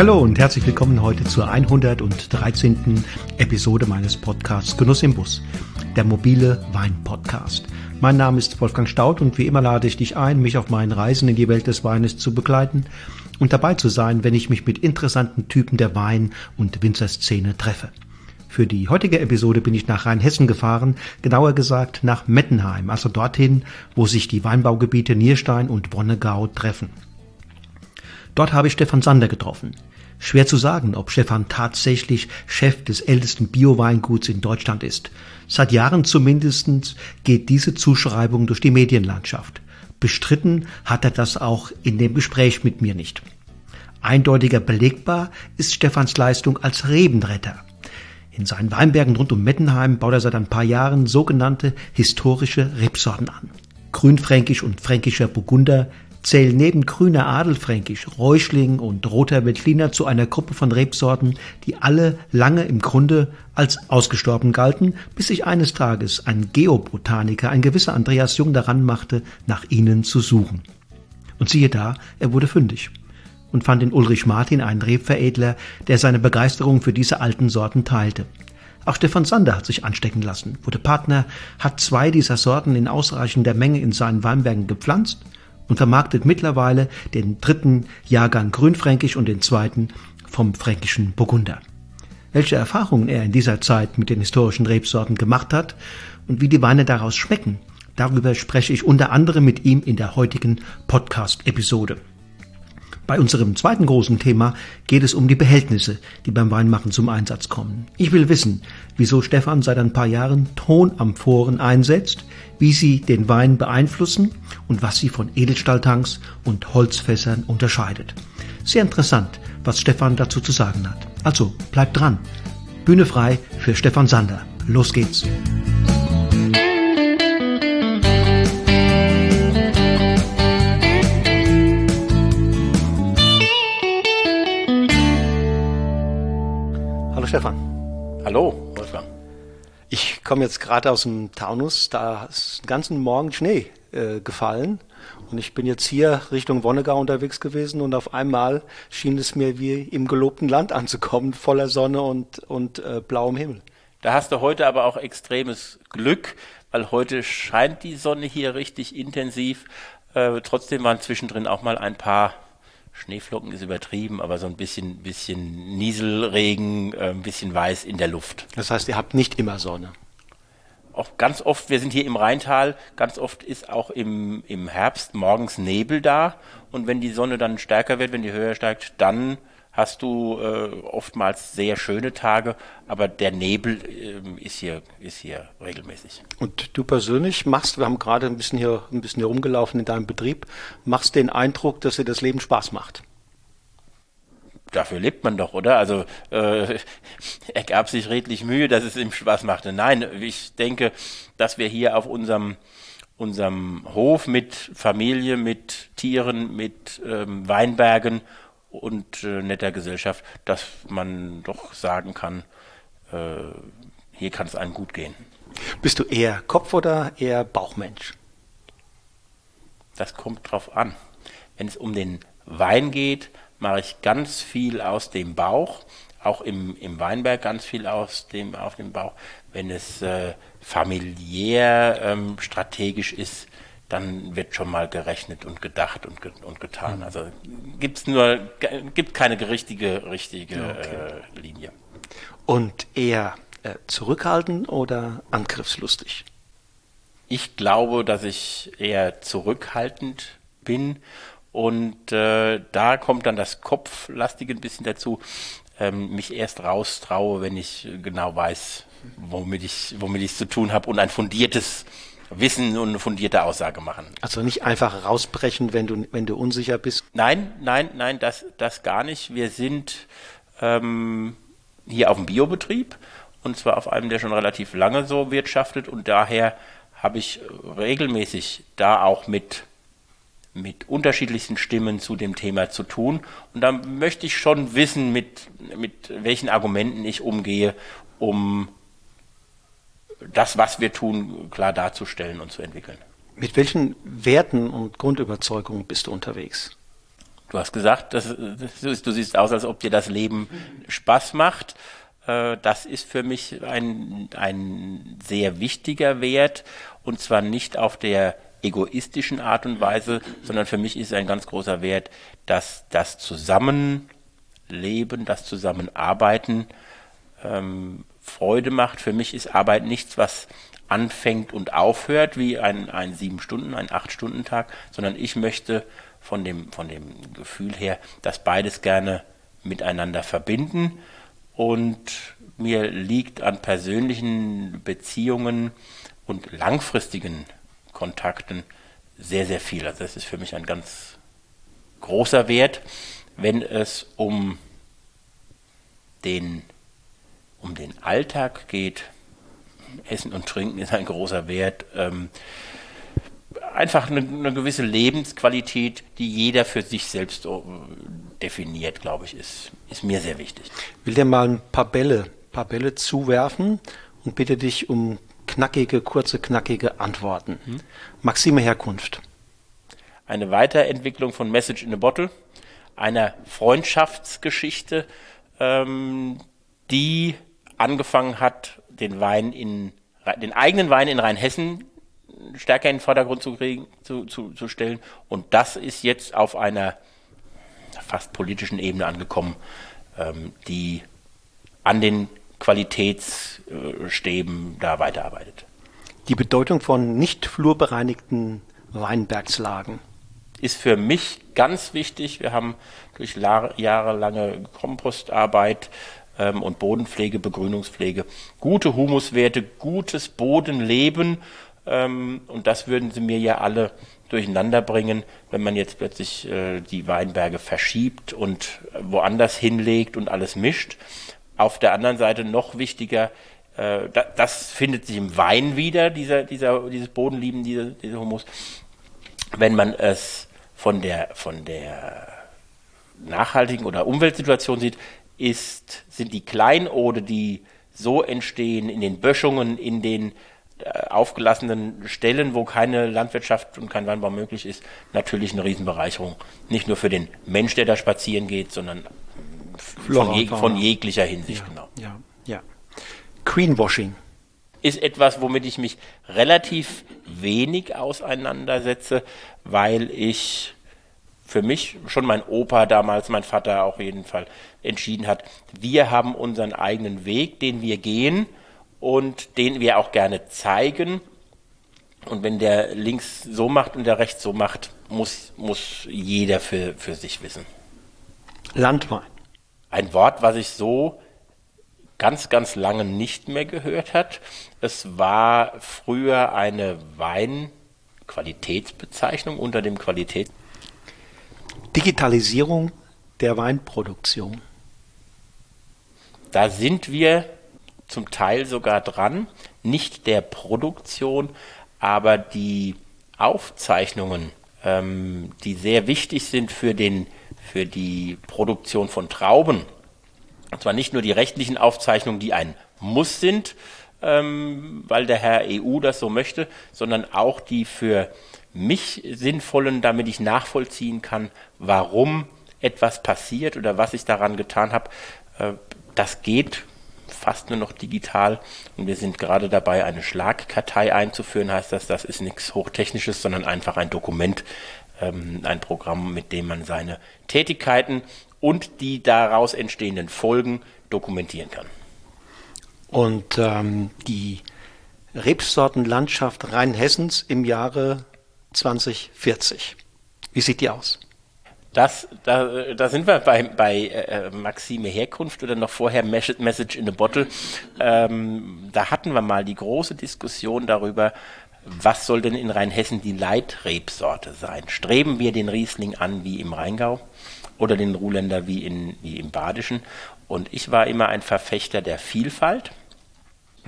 Hallo und herzlich willkommen heute zur 113. Episode meines Podcasts Genuss im Bus, der mobile Wein-Podcast. Mein Name ist Wolfgang Staud und wie immer lade ich dich ein, mich auf meinen Reisen in die Welt des Weines zu begleiten und dabei zu sein, wenn ich mich mit interessanten Typen der Wein- und Winzerszene treffe. Für die heutige Episode bin ich nach Rheinhessen gefahren, genauer gesagt nach Mettenheim, also dorthin, wo sich die Weinbaugebiete Nierstein und Wonnegau treffen. Dort habe ich Stefan Sander getroffen. Schwer zu sagen, ob Stefan tatsächlich Chef des ältesten Bio-Weinguts in Deutschland ist. Seit Jahren zumindest geht diese Zuschreibung durch die Medienlandschaft. Bestritten hat er das auch in dem Gespräch mit mir nicht. Eindeutiger belegbar ist Stefans Leistung als Rebenretter. In seinen Weinbergen rund um Mettenheim baut er seit ein paar Jahren sogenannte historische Rebsorten an. Grünfränkisch und fränkischer Burgunder, zählen neben grüner Adelfränkisch, Räuschling und roter Veltliner zu einer Gruppe von Rebsorten, die alle lange im Grunde als ausgestorben galten, bis sich eines Tages ein Geobotaniker, ein gewisser Andreas Jung daran machte, nach ihnen zu suchen. Und siehe da, er wurde fündig und fand in Ulrich Martin einen Rebveredler, der seine Begeisterung für diese alten Sorten teilte. Auch Stefan Sander hat sich anstecken lassen, wurde Partner, hat zwei dieser Sorten in ausreichender Menge in seinen Weinbergen gepflanzt und vermarktet mittlerweile den dritten Jahrgang Grünfränkisch und den zweiten vom fränkischen Burgunder. Welche Erfahrungen er in dieser Zeit mit den historischen Rebsorten gemacht hat und wie die Weine daraus schmecken, darüber spreche ich unter anderem mit ihm in der heutigen Podcast-Episode. Bei unserem zweiten großen Thema geht es um die Behältnisse, die beim Weinmachen zum Einsatz kommen. Ich will wissen, wieso Stefan seit ein paar Jahren Tonamphoren einsetzt, wie sie den Wein beeinflussen und was sie von Edelstahltanks und Holzfässern unterscheidet. Sehr interessant, was Stefan dazu zu sagen hat. Also bleibt dran. Bühne frei für Stefan Sander. Los geht's. Stefan. Hallo, Wolfgang. Ich komme jetzt gerade aus dem Taunus, da ist den ganzen Morgen Schnee äh, gefallen und ich bin jetzt hier Richtung Wonnegau unterwegs gewesen und auf einmal schien es mir wie im gelobten Land anzukommen, voller Sonne und, und äh, blauem Himmel. Da hast du heute aber auch extremes Glück, weil heute scheint die Sonne hier richtig intensiv. Äh, trotzdem waren zwischendrin auch mal ein paar Schneeflocken ist übertrieben, aber so ein bisschen, bisschen Nieselregen, äh, ein bisschen weiß in der Luft. Das heißt, ihr habt nicht immer Sonne. Auch ganz oft, wir sind hier im Rheintal, ganz oft ist auch im, im Herbst morgens Nebel da und wenn die Sonne dann stärker wird, wenn die höher steigt, dann hast du äh, oftmals sehr schöne Tage, aber der Nebel äh, ist hier ist hier regelmäßig. Und du persönlich machst, wir haben gerade ein bisschen hier ein bisschen hier rumgelaufen in deinem Betrieb, machst den Eindruck, dass dir das Leben Spaß macht. Dafür lebt man doch, oder? Also äh, er gab sich redlich Mühe, dass es ihm Spaß machte. Nein, ich denke, dass wir hier auf unserem unserem Hof mit Familie, mit Tieren, mit ähm, Weinbergen und äh, netter Gesellschaft, dass man doch sagen kann, äh, hier kann es einem gut gehen. Bist du eher Kopf- oder eher Bauchmensch? Das kommt drauf an. Wenn es um den Wein geht, mache ich ganz viel aus dem Bauch, auch im, im Weinberg ganz viel aus dem, auf dem Bauch. Wenn es äh, familiär ähm, strategisch ist, dann wird schon mal gerechnet und gedacht und, ge und getan. Mhm. Also gibt's nur gibt keine richtige richtige okay. äh, Linie. Und eher äh, zurückhaltend oder angriffslustig? Ich glaube, dass ich eher zurückhaltend bin und äh, da kommt dann das Kopflastige ein bisschen dazu. Ähm, mich erst raustraue, wenn ich genau weiß, womit ich womit ich zu tun habe und ein fundiertes Wissen und eine fundierte Aussage machen. Also nicht einfach rausbrechen, wenn du, wenn du unsicher bist? Nein, nein, nein, das, das gar nicht. Wir sind ähm, hier auf dem Biobetrieb und zwar auf einem, der schon relativ lange so wirtschaftet und daher habe ich regelmäßig da auch mit mit unterschiedlichsten Stimmen zu dem Thema zu tun. Und da möchte ich schon wissen, mit, mit welchen Argumenten ich umgehe, um das, was wir tun, klar darzustellen und zu entwickeln. Mit welchen Werten und Grundüberzeugungen bist du unterwegs? Du hast gesagt, das, das, du siehst aus, als ob dir das Leben Spaß macht. Äh, das ist für mich ein, ein sehr wichtiger Wert und zwar nicht auf der egoistischen Art und Weise, sondern für mich ist ein ganz großer Wert, dass das Zusammenleben, das Zusammenarbeiten ähm, Freude macht. Für mich ist Arbeit nichts, was anfängt und aufhört, wie ein, ein sieben Stunden, ein acht Stunden Tag, sondern ich möchte von dem, von dem Gefühl her, dass beides gerne miteinander verbinden und mir liegt an persönlichen Beziehungen und langfristigen Kontakten sehr, sehr viel. Also das ist für mich ein ganz großer Wert, wenn es um den, um den Alltag geht. Essen und Trinken ist ein großer Wert. Ähm, einfach eine, eine, gewisse Lebensqualität, die jeder für sich selbst äh, definiert, glaube ich, ist, ist mir sehr wichtig. Ich will dir mal ein paar Bälle, paar Bälle zuwerfen und bitte dich um knackige, kurze, knackige Antworten. Hm? Maxime Herkunft. Eine Weiterentwicklung von Message in a Bottle, einer Freundschaftsgeschichte, ähm, die angefangen hat, den Wein in den eigenen Wein in Rheinhessen stärker in den Vordergrund zu, kriegen, zu, zu, zu stellen. Und das ist jetzt auf einer fast politischen Ebene angekommen, ähm, die an den Qualitätsstäben da weiterarbeitet. Die Bedeutung von nicht flurbereinigten Weinbergslagen ist für mich ganz wichtig. Wir haben durch jahrelange Kompostarbeit ähm, und Bodenpflege, Begrünungspflege gute Humuswerte, gutes Bodenleben ähm, und das würden sie mir ja alle durcheinander bringen, wenn man jetzt plötzlich äh, die Weinberge verschiebt und woanders hinlegt und alles mischt. Auf der anderen Seite noch wichtiger, äh, da, das findet sich im Wein wieder, dieser, dieser, dieses Bodenlieben, dieser, dieser Humus. Wenn man es von der, von der nachhaltigen oder Umweltsituation sieht, ist, sind die Kleinode, die so entstehen in den Böschungen, in den äh, aufgelassenen Stellen, wo keine Landwirtschaft und kein Weinbau möglich ist, natürlich eine Riesenbereicherung. Nicht nur für den Mensch, der da spazieren geht, sondern von, je, von jeglicher Hinsicht, ja, genau. Ja, ja. Greenwashing ist etwas, womit ich mich relativ wenig auseinandersetze, weil ich für mich schon mein Opa damals, mein Vater auch jeden Fall entschieden hat, wir haben unseren eigenen Weg, den wir gehen und den wir auch gerne zeigen. Und wenn der links so macht und der rechts so macht, muss, muss jeder für, für sich wissen. Landwein. Ein Wort, was ich so ganz, ganz lange nicht mehr gehört hat. Es war früher eine Weinqualitätsbezeichnung unter dem Qualität. Digitalisierung der Weinproduktion. Da sind wir zum Teil sogar dran, nicht der Produktion, aber die Aufzeichnungen, ähm, die sehr wichtig sind für, den, für die Produktion von Trauben. Und zwar nicht nur die rechtlichen Aufzeichnungen, die ein Muss sind, ähm, weil der Herr EU das so möchte, sondern auch die für mich sinnvollen, damit ich nachvollziehen kann, warum etwas passiert oder was ich daran getan habe. Äh, das geht fast nur noch digital und wir sind gerade dabei, eine Schlagkartei einzuführen, heißt das, das ist nichts Hochtechnisches, sondern einfach ein Dokument, ähm, ein Programm, mit dem man seine Tätigkeiten und die daraus entstehenden Folgen dokumentieren kann. Und ähm, die Rebsortenlandschaft Rheinhessens im Jahre 2040, wie sieht die aus? Das, da, da sind wir bei, bei äh, Maxime Herkunft oder noch vorher Message in a Bottle. Ähm, da hatten wir mal die große Diskussion darüber, was soll denn in Rheinhessen die Leitrebsorte sein? Streben wir den Riesling an wie im Rheingau oder den Ruhländer wie, in, wie im Badischen? Und ich war immer ein Verfechter der Vielfalt.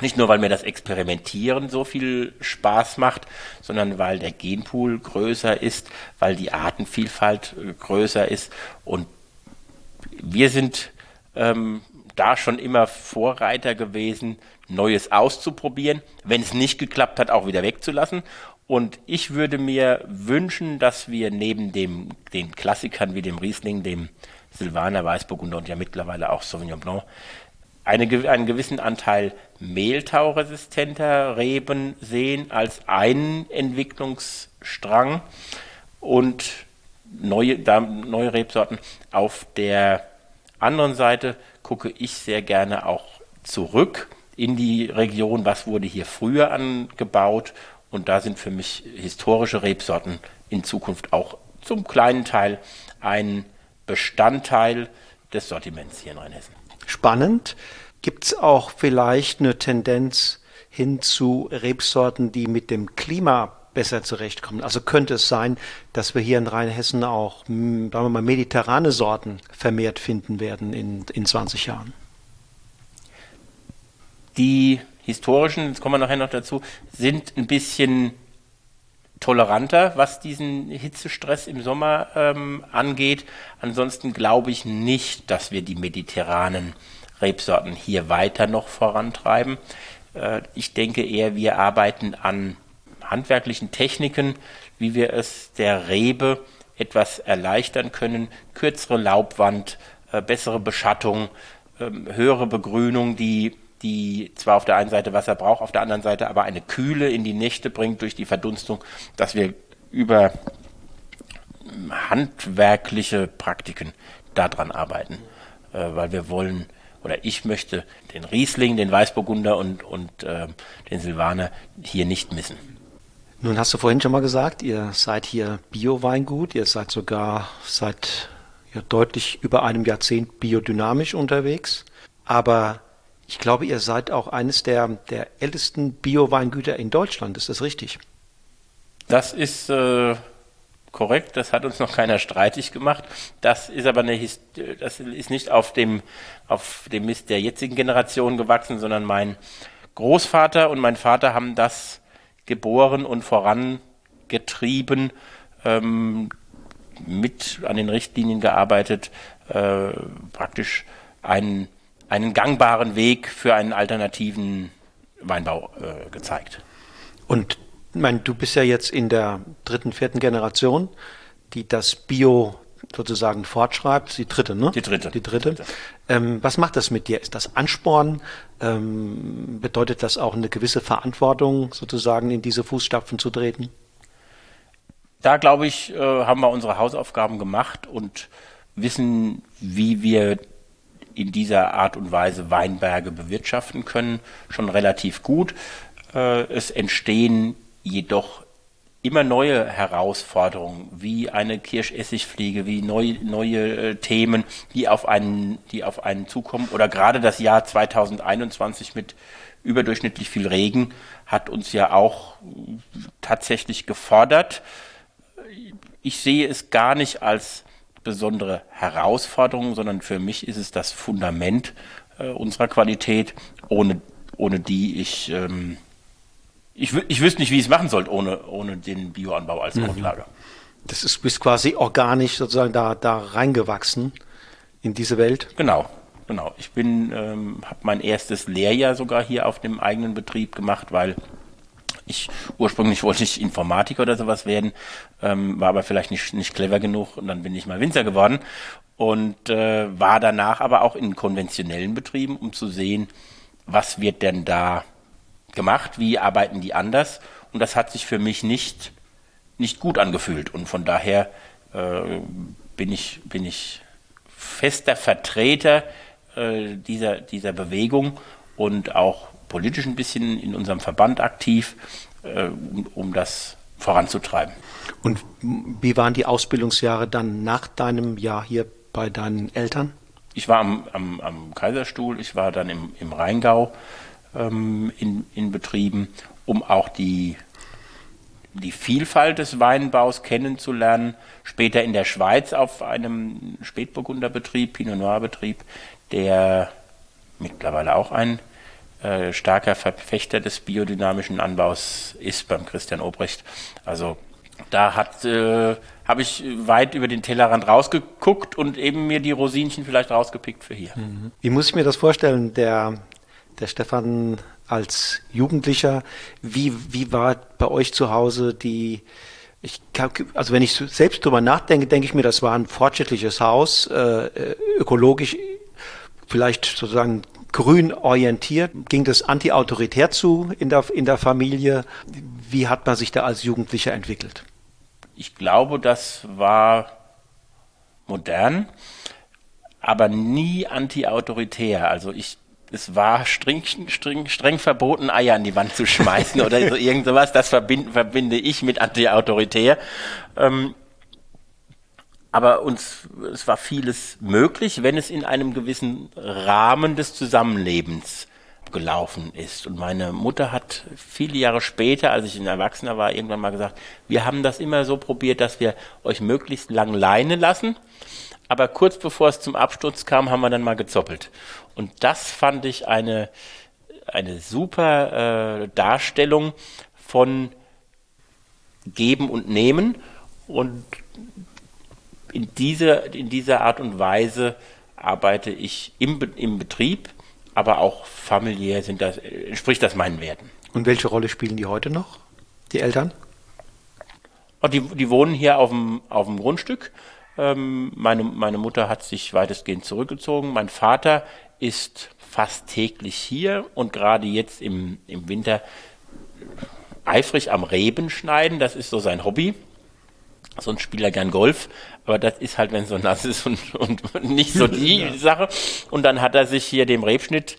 Nicht nur, weil mir das Experimentieren so viel Spaß macht, sondern weil der Genpool größer ist, weil die Artenvielfalt äh, größer ist. Und wir sind ähm, da schon immer Vorreiter gewesen, Neues auszuprobieren, wenn es nicht geklappt hat, auch wieder wegzulassen. Und ich würde mir wünschen, dass wir neben dem, den Klassikern wie dem Riesling, dem Silvaner, Weißburgunder und ja mittlerweile auch Sauvignon Blanc, eine, einen gewissen Anteil mehltauresistenter Reben sehen als einen Entwicklungsstrang und neue, da, neue Rebsorten. Auf der anderen Seite gucke ich sehr gerne auch zurück in die Region, was wurde hier früher angebaut und da sind für mich historische Rebsorten in Zukunft auch zum kleinen Teil ein Bestandteil des Sortiments hier in Rheinhessen. Spannend. Gibt es auch vielleicht eine Tendenz hin zu Rebsorten, die mit dem Klima besser zurechtkommen? Also könnte es sein, dass wir hier in Rheinhessen auch, hm, sagen wir mal, mediterrane Sorten vermehrt finden werden in, in 20 Jahren? Die historischen, jetzt kommen wir nachher noch dazu, sind ein bisschen toleranter, was diesen Hitzestress im Sommer ähm, angeht. Ansonsten glaube ich nicht, dass wir die mediterranen Rebsorten hier weiter noch vorantreiben. Äh, ich denke eher, wir arbeiten an handwerklichen Techniken, wie wir es der Rebe etwas erleichtern können. Kürzere Laubwand, äh, bessere Beschattung, äh, höhere Begrünung, die die zwar auf der einen Seite Wasser braucht, auf der anderen Seite aber eine Kühle in die Nächte bringt durch die Verdunstung, dass wir über handwerkliche Praktiken daran arbeiten, äh, weil wir wollen oder ich möchte den Riesling, den Weißburgunder und, und äh, den Silvaner hier nicht missen. Nun hast du vorhin schon mal gesagt, ihr seid hier Bio-Weingut, ihr seid sogar seit ja, deutlich über einem Jahrzehnt biodynamisch unterwegs, aber ich glaube, ihr seid auch eines der, der ältesten Bio-Weingüter in Deutschland. Ist das richtig? Das ist äh, korrekt. Das hat uns noch keiner streitig gemacht. Das ist aber eine, das ist nicht auf dem, auf dem Mist der jetzigen Generation gewachsen, sondern mein Großvater und mein Vater haben das geboren und vorangetrieben, ähm, mit an den Richtlinien gearbeitet, äh, praktisch einen einen gangbaren Weg für einen alternativen Weinbau äh, gezeigt. Und mein, du bist ja jetzt in der dritten, vierten Generation, die das Bio sozusagen fortschreibt. Die dritte, ne? Die dritte. Die dritte. dritte. Ähm, was macht das mit dir? Ist das Ansporn? Ähm, bedeutet das auch eine gewisse Verantwortung, sozusagen in diese Fußstapfen zu treten? Da glaube ich, äh, haben wir unsere Hausaufgaben gemacht und wissen, wie wir in dieser Art und Weise Weinberge bewirtschaften können, schon relativ gut. Äh, es entstehen jedoch immer neue Herausforderungen, wie eine Kirschessigfliege, wie neu, neue äh, Themen, die auf einen, die auf einen zukommen. Oder gerade das Jahr 2021 mit überdurchschnittlich viel Regen hat uns ja auch tatsächlich gefordert. Ich sehe es gar nicht als besondere Herausforderung, sondern für mich ist es das Fundament äh, unserer Qualität, ohne, ohne die ich, ähm, ich, ich wüsste nicht, wie ich es machen sollte, ohne, ohne den Bioanbau als mhm. Grundlage. Das ist bist quasi organisch sozusagen da, da reingewachsen in diese Welt. Genau, genau. Ich bin, ähm, habe mein erstes Lehrjahr sogar hier auf dem eigenen Betrieb gemacht, weil ich ursprünglich wollte ich Informatiker oder sowas werden, ähm, war aber vielleicht nicht, nicht clever genug und dann bin ich mal Winzer geworden und äh, war danach aber auch in konventionellen Betrieben, um zu sehen, was wird denn da gemacht, wie arbeiten die anders und das hat sich für mich nicht, nicht gut angefühlt und von daher äh, bin ich, bin ich fester Vertreter äh, dieser, dieser Bewegung und auch politisch ein bisschen in unserem Verband aktiv, äh, um, um das voranzutreiben. Und wie waren die Ausbildungsjahre dann nach deinem Jahr hier bei deinen Eltern? Ich war am, am, am Kaiserstuhl, ich war dann im, im Rheingau ähm, in, in Betrieben, um auch die, die Vielfalt des Weinbaus kennenzulernen. Später in der Schweiz auf einem Spätburgunderbetrieb, Pinot Noir Betrieb, der mittlerweile auch ein äh, starker Verfechter des biodynamischen Anbaus ist beim Christian Obrecht. Also da hat äh, habe ich weit über den Tellerrand rausgeguckt und eben mir die Rosinchen vielleicht rausgepickt für hier. Mhm. Wie muss ich mir das vorstellen? Der, der Stefan als Jugendlicher. Wie, wie war bei euch zu Hause die, ich also wenn ich selbst drüber nachdenke, denke ich mir, das war ein fortschrittliches Haus, äh, ökologisch vielleicht sozusagen grün orientiert. Ging das anti-autoritär zu in der, in der Familie? Wie hat man sich da als Jugendlicher entwickelt? Ich glaube, das war modern, aber nie anti-autoritär. Also ich es war streng, streng, streng verboten, Eier an die Wand zu schmeißen oder so irgend sowas. Das verbinde, verbinde ich mit anti-autoritär. Ähm, aber uns, es war vieles möglich, wenn es in einem gewissen Rahmen des Zusammenlebens gelaufen ist. Und meine Mutter hat viele Jahre später, als ich ein Erwachsener war, irgendwann mal gesagt, wir haben das immer so probiert, dass wir euch möglichst lang Leine lassen. Aber kurz bevor es zum Absturz kam, haben wir dann mal gezoppelt. Und das fand ich eine, eine super äh, Darstellung von Geben und Nehmen. Und in, diese, in dieser Art und Weise arbeite ich im, im Betrieb, aber auch familiär sind das, entspricht das meinen Werten. Und welche Rolle spielen die heute noch, die Eltern? Oh, die, die wohnen hier auf dem, auf dem Grundstück. Ähm, meine, meine Mutter hat sich weitestgehend zurückgezogen. Mein Vater ist fast täglich hier und gerade jetzt im, im Winter eifrig am Reben schneiden. Das ist so sein Hobby. Sonst spielt er gern Golf, aber das ist halt, wenn es so nass ist und, und nicht so die ja. Sache. Und dann hat er sich hier dem Rebschnitt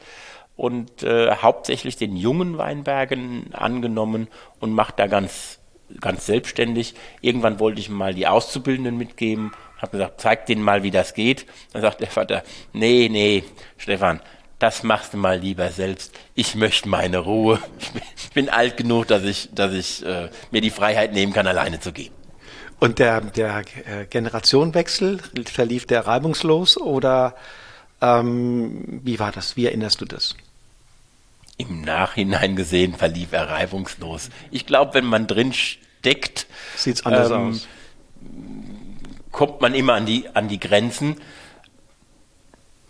und äh, hauptsächlich den jungen Weinbergen angenommen und macht da ganz, ganz selbstständig. Irgendwann wollte ich mal die Auszubildenden mitgeben, habe gesagt, zeig denen mal, wie das geht. Dann sagt der Vater, nee, nee, Stefan, das machst du mal lieber selbst. Ich möchte meine Ruhe. Ich bin, ich bin alt genug, dass ich, dass ich äh, mir die Freiheit nehmen kann, alleine zu gehen. Und der, der äh, Generationenwechsel, verlief der reibungslos oder ähm, wie war das? Wie erinnerst du das? Im Nachhinein gesehen verlief er reibungslos. Ich glaube, wenn man drin steckt, sieht's anders ähm, aus. Kommt man immer an die, an die Grenzen,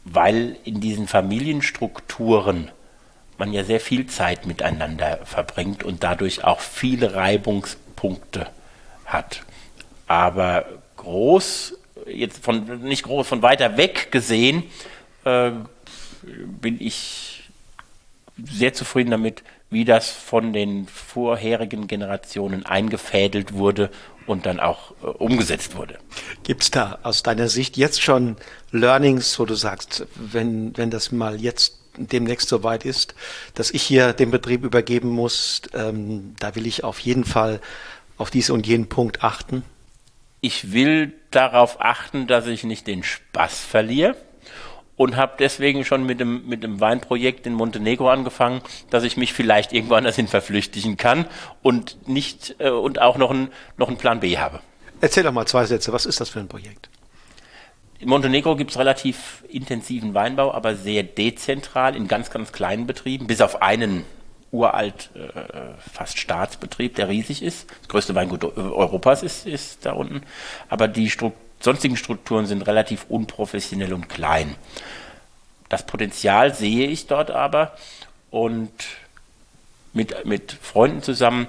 weil in diesen Familienstrukturen man ja sehr viel Zeit miteinander verbringt und dadurch auch viele Reibungspunkte hat aber groß, jetzt von nicht groß, von weiter weg gesehen, äh, bin ich sehr zufrieden damit, wie das von den vorherigen Generationen eingefädelt wurde und dann auch äh, umgesetzt wurde. Gibt es da aus deiner Sicht jetzt schon Learnings, wo du sagst, wenn, wenn das mal jetzt demnächst soweit ist, dass ich hier den Betrieb übergeben muss, ähm, da will ich auf jeden Fall auf diesen und jenen Punkt achten? Ich will darauf achten, dass ich nicht den Spaß verliere und habe deswegen schon mit dem, mit dem Weinprojekt in Montenegro angefangen, dass ich mich vielleicht irgendwo anders hin verflüchtigen kann und nicht äh, und auch noch, ein, noch einen Plan B habe. Erzähl doch mal zwei Sätze, was ist das für ein Projekt? In Montenegro gibt es relativ intensiven Weinbau, aber sehr dezentral in ganz, ganz kleinen Betrieben, bis auf einen uralt, äh, fast Staatsbetrieb, der riesig ist. Das größte Weingut Europas ist, ist da unten. Aber die Stru sonstigen Strukturen sind relativ unprofessionell und klein. Das Potenzial sehe ich dort aber und mit, mit Freunden zusammen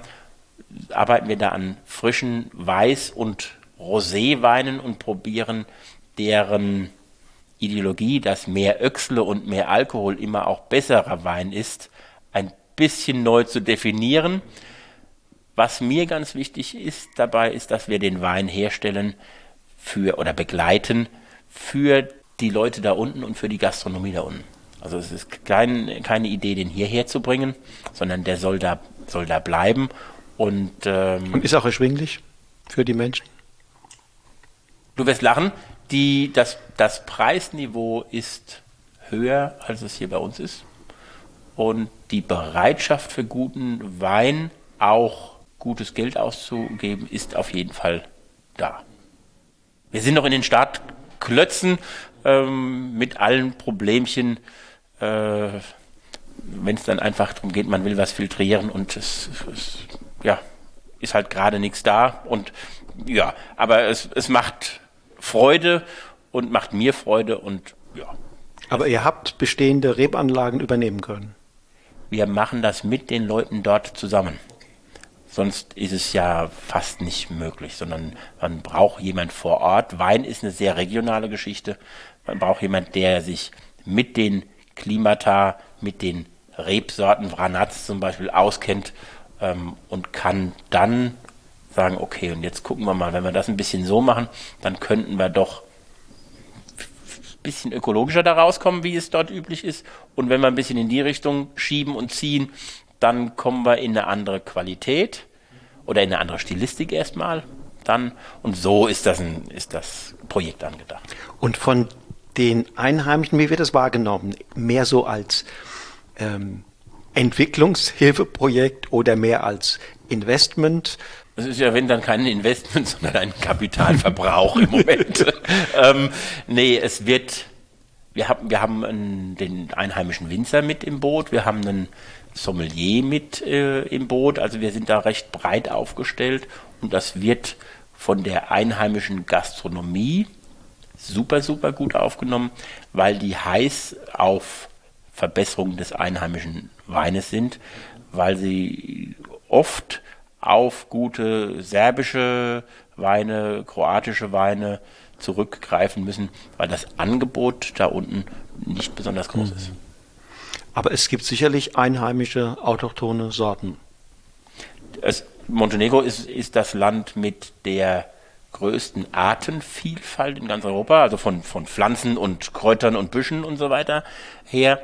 arbeiten wir da an frischen Weiß- und Roséweinen und probieren deren Ideologie, dass mehr Öchsle und mehr Alkohol immer auch besserer Wein ist, ein bisschen neu zu definieren. Was mir ganz wichtig ist dabei, ist, dass wir den Wein herstellen für oder begleiten für die Leute da unten und für die Gastronomie da unten. Also es ist kein, keine Idee, den hierher zu bringen, sondern der soll da, soll da bleiben. Und, ähm, und ist auch erschwinglich für die Menschen? Du wirst lachen, die, das, das Preisniveau ist höher, als es hier bei uns ist und die Bereitschaft für guten Wein auch gutes Geld auszugeben, ist auf jeden Fall da. Wir sind noch in den Startklötzen ähm, mit allen Problemchen, äh, wenn es dann einfach darum geht, man will was filtrieren und es, es ja, ist halt gerade nichts da und ja, aber es, es macht Freude und macht mir Freude und ja. Aber ihr habt bestehende Rebanlagen übernehmen können. Wir machen das mit den Leuten dort zusammen. Sonst ist es ja fast nicht möglich, sondern man braucht jemand vor Ort. Wein ist eine sehr regionale Geschichte. Man braucht jemand, der sich mit den Klimata, mit den Rebsorten, Vranatz zum Beispiel, auskennt ähm, und kann dann sagen, okay, und jetzt gucken wir mal, wenn wir das ein bisschen so machen, dann könnten wir doch bisschen ökologischer da rauskommen, wie es dort üblich ist. Und wenn wir ein bisschen in die Richtung schieben und ziehen, dann kommen wir in eine andere Qualität oder in eine andere Stilistik erstmal. Dann, und so ist das, ein, ist das Projekt angedacht. Und von den Einheimischen, wie wird das wahrgenommen? Mehr so als ähm, Entwicklungshilfeprojekt oder mehr als Investment? Es ist ja, wenn dann kein Investment, sondern ein Kapitalverbrauch im Moment. ähm, nee, es wird, wir haben, wir haben einen, den einheimischen Winzer mit im Boot, wir haben einen Sommelier mit äh, im Boot, also wir sind da recht breit aufgestellt. Und das wird von der einheimischen Gastronomie super, super gut aufgenommen, weil die heiß auf Verbesserung des einheimischen Weines sind, weil sie oft auf gute serbische Weine, kroatische Weine zurückgreifen müssen, weil das Angebot da unten nicht besonders groß ist. Aber es gibt sicherlich einheimische autochtone Sorten. Es, Montenegro ist, ist das Land mit der größten Artenvielfalt in ganz Europa, also von, von Pflanzen und Kräutern und Büschen und so weiter her.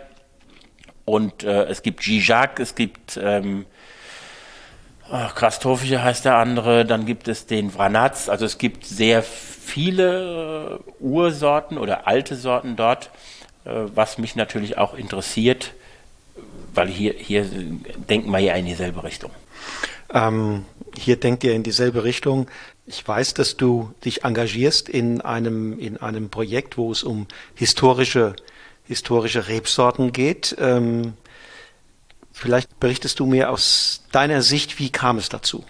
Und äh, es gibt Zizak, es gibt ähm, Krastofische heißt der andere, dann gibt es den Vranatz, also es gibt sehr viele äh, Ursorten oder alte Sorten dort, äh, was mich natürlich auch interessiert, weil hier, hier denken wir ja in dieselbe Richtung. Ähm, hier denkt ihr in dieselbe Richtung. Ich weiß, dass du dich engagierst in einem, in einem Projekt, wo es um historische, historische Rebsorten geht. Ähm, Vielleicht berichtest du mir aus deiner Sicht, wie kam es dazu?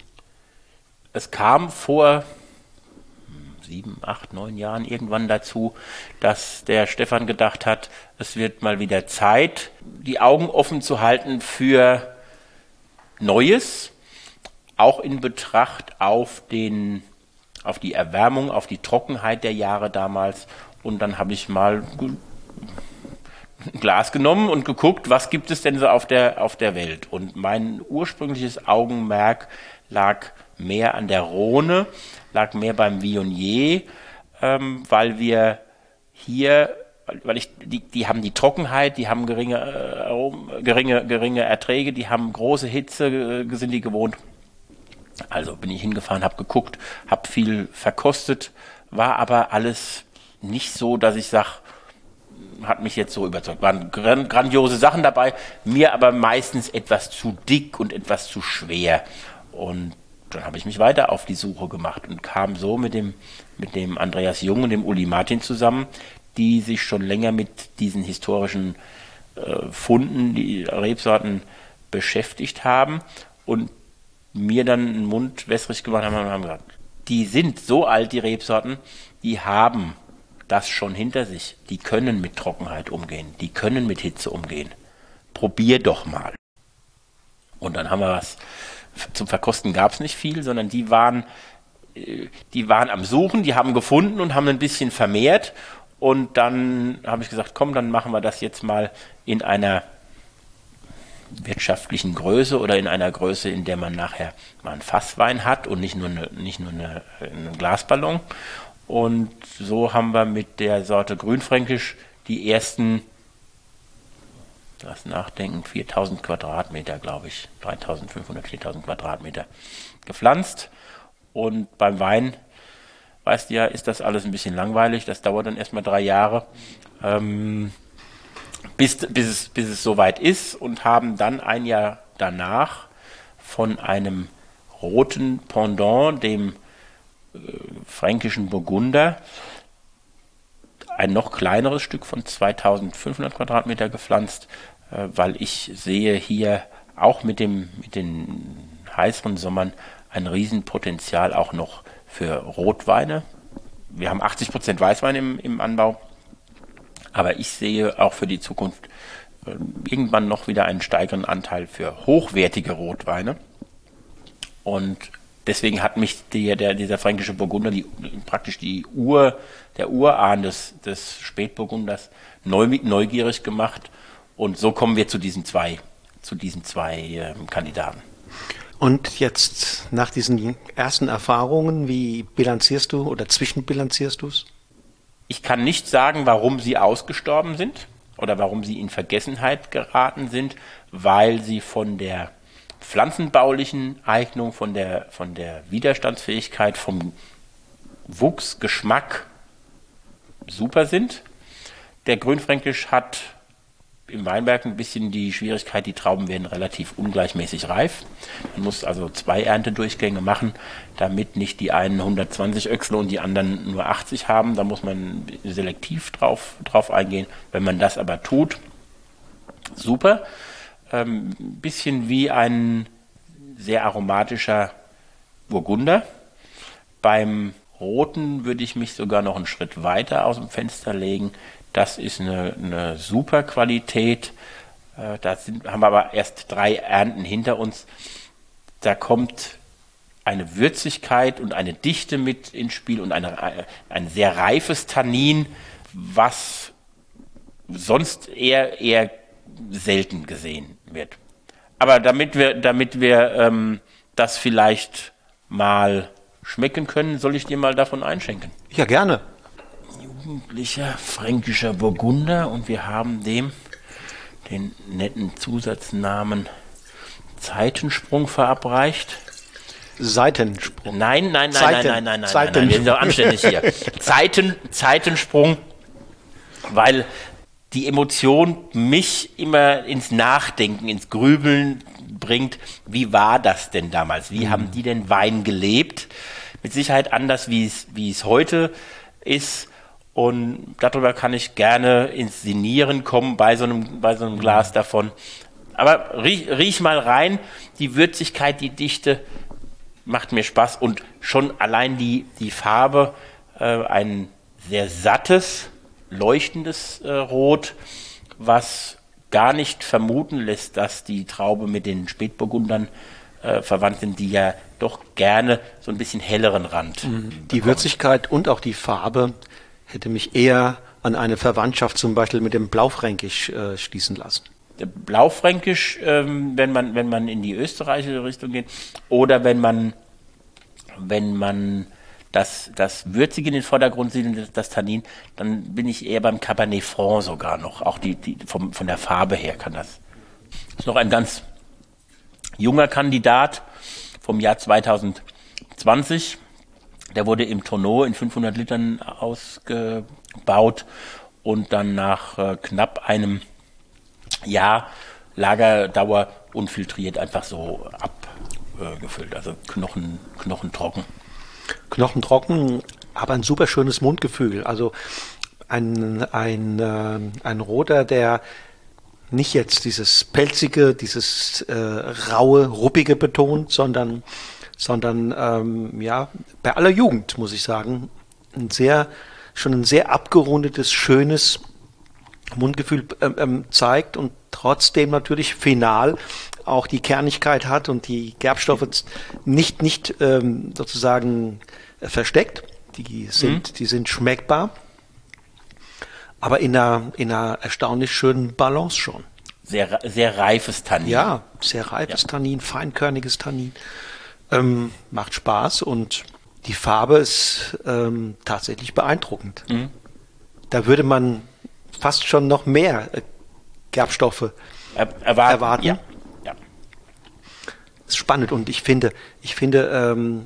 Es kam vor sieben, acht, neun Jahren irgendwann dazu, dass der Stefan gedacht hat, es wird mal wieder Zeit, die Augen offen zu halten für Neues, auch in Betracht auf den, auf die Erwärmung, auf die Trockenheit der Jahre damals. Und dann habe ich mal Glas genommen und geguckt, was gibt es denn so auf der, auf der Welt. Und mein ursprüngliches Augenmerk lag mehr an der Rhone, lag mehr beim Viognier, ähm, weil wir hier, weil ich, die, die haben die Trockenheit, die haben geringe, äh, geringe, geringe Erträge, die haben große Hitze, äh, sind die gewohnt. Also bin ich hingefahren, habe geguckt, habe viel verkostet, war aber alles nicht so, dass ich sage, hat mich jetzt so überzeugt. Waren grandiose Sachen dabei, mir aber meistens etwas zu dick und etwas zu schwer. Und dann habe ich mich weiter auf die Suche gemacht und kam so mit dem, mit dem Andreas Jung und dem Uli Martin zusammen, die sich schon länger mit diesen historischen äh, Funden, die Rebsorten beschäftigt haben und mir dann den Mund wässrig gemacht haben und haben gesagt, die sind so alt, die Rebsorten, die haben das schon hinter sich. Die können mit Trockenheit umgehen, die können mit Hitze umgehen. Probier doch mal. Und dann haben wir was. Zum Verkosten gab es nicht viel, sondern die waren, äh, die waren am Suchen, die haben gefunden und haben ein bisschen vermehrt. Und dann habe ich gesagt, komm, dann machen wir das jetzt mal in einer wirtschaftlichen Größe oder in einer Größe, in der man nachher mal einen Fasswein hat und nicht nur, eine, nicht nur eine, einen Glasballon. Und so haben wir mit der Sorte Grünfränkisch die ersten, lass nachdenken, 4000 Quadratmeter, glaube ich, 3500, 4000 Quadratmeter gepflanzt. Und beim Wein, weißt du ja, ist das alles ein bisschen langweilig. Das dauert dann erstmal drei Jahre, ähm, bis, bis, es, bis es soweit ist und haben dann ein Jahr danach von einem roten Pendant, dem fränkischen Burgunder ein noch kleineres Stück von 2500 Quadratmeter gepflanzt, äh, weil ich sehe hier auch mit, dem, mit den heißeren Sommern ein Riesenpotenzial auch noch für Rotweine. Wir haben 80 Prozent Weißwein im, im Anbau, aber ich sehe auch für die Zukunft äh, irgendwann noch wieder einen steigeren Anteil für hochwertige Rotweine. Und deswegen hat mich die, der, dieser fränkische Burgunder, die, praktisch die Ur, der Urahn des, des Spätburgunders, neu, neugierig gemacht. Und so kommen wir zu diesen zwei, zu diesen zwei äh, Kandidaten. Und jetzt nach diesen ersten Erfahrungen, wie bilanzierst du oder zwischenbilanzierst du es? Ich kann nicht sagen, warum sie ausgestorben sind oder warum sie in Vergessenheit geraten sind, weil sie von der pflanzenbaulichen Eignung, von der, von der Widerstandsfähigkeit, vom Wuchs, Geschmack super sind. Der Grünfränkisch hat im Weinberg ein bisschen die Schwierigkeit, die Trauben werden relativ ungleichmäßig reif. Man muss also zwei Erntedurchgänge machen, damit nicht die einen 120 Öchsel und die anderen nur 80 haben. Da muss man selektiv drauf, drauf eingehen. Wenn man das aber tut, super. Ähm, bisschen wie ein sehr aromatischer Burgunder. Beim Roten würde ich mich sogar noch einen Schritt weiter aus dem Fenster legen. Das ist eine, eine super Qualität. Äh, da sind, haben wir aber erst drei Ernten hinter uns. Da kommt eine Würzigkeit und eine Dichte mit ins Spiel und eine, ein sehr reifes Tannin, was sonst eher, eher selten gesehen wird. Aber damit wir, damit wir ähm, das vielleicht mal schmecken können, soll ich dir mal davon einschenken. Ja, gerne jugendlicher fränkischer Burgunder und wir haben dem den netten Zusatznamen Zeitensprung verabreicht. Seitensprung. Nein, nein, nein, Zeiten, nein, nein, nein, nein, nein, nein, wir sind doch anständig hier. Zeiten, Zeitensprung, weil die Emotion mich immer ins Nachdenken, ins Grübeln bringt. Wie war das denn damals? Wie mhm. haben die denn Wein gelebt? Mit Sicherheit anders, wie es, wie es heute ist. Und darüber kann ich gerne ins Sinieren kommen bei so einem, bei so einem Glas davon. Aber riech, riech mal rein, die Würzigkeit, die Dichte macht mir Spaß und schon allein die, die Farbe, äh, ein sehr sattes, leuchtendes äh, Rot, was gar nicht vermuten lässt, dass die Traube mit den Spätburgundern äh, verwandt sind, die ja doch gerne so ein bisschen helleren Rand. Mhm. Die Würzigkeit und auch die Farbe hätte mich eher an eine Verwandtschaft zum Beispiel mit dem Blaufränkisch äh, schließen lassen. Blaufränkisch, ähm, wenn man wenn man in die österreichische Richtung geht, oder wenn man wenn man das, das Würzige in den Vordergrund sieht und das, Tannin, dann bin ich eher beim Cabernet Franc sogar noch. Auch die, die vom, von der Farbe her kann das. Ist noch ein ganz junger Kandidat vom Jahr 2020. Der wurde im Tonneau in 500 Litern ausgebaut und dann nach äh, knapp einem Jahr Lagerdauer unfiltriert einfach so abgefüllt. also Knochen, Knochen trocken. Knochen trocken, aber ein super schönes Mundgefühl. Also ein, ein, äh, ein Roter, der nicht jetzt dieses pelzige, dieses äh, raue, ruppige betont, sondern sondern ähm, ja, bei aller Jugend, muss ich sagen, ein sehr, schon ein sehr abgerundetes, schönes Mundgefühl ähm, ähm, zeigt und trotzdem natürlich final auch die Kernigkeit hat und die Gerbstoffe nicht, nicht ähm, sozusagen äh, versteckt. Die sind, mhm. die sind schmeckbar, aber in einer, in einer erstaunlich schönen Balance schon. Sehr, sehr reifes Tannin. Ja, sehr reifes ja. Tannin, feinkörniges Tannin. Ähm, macht Spaß und die Farbe ist ähm, tatsächlich beeindruckend. Mhm. Da würde man fast schon noch mehr äh, Gerbstoffe er erwarten. erwarten. Ja. ja. Ist spannend und ich finde, ich finde ähm,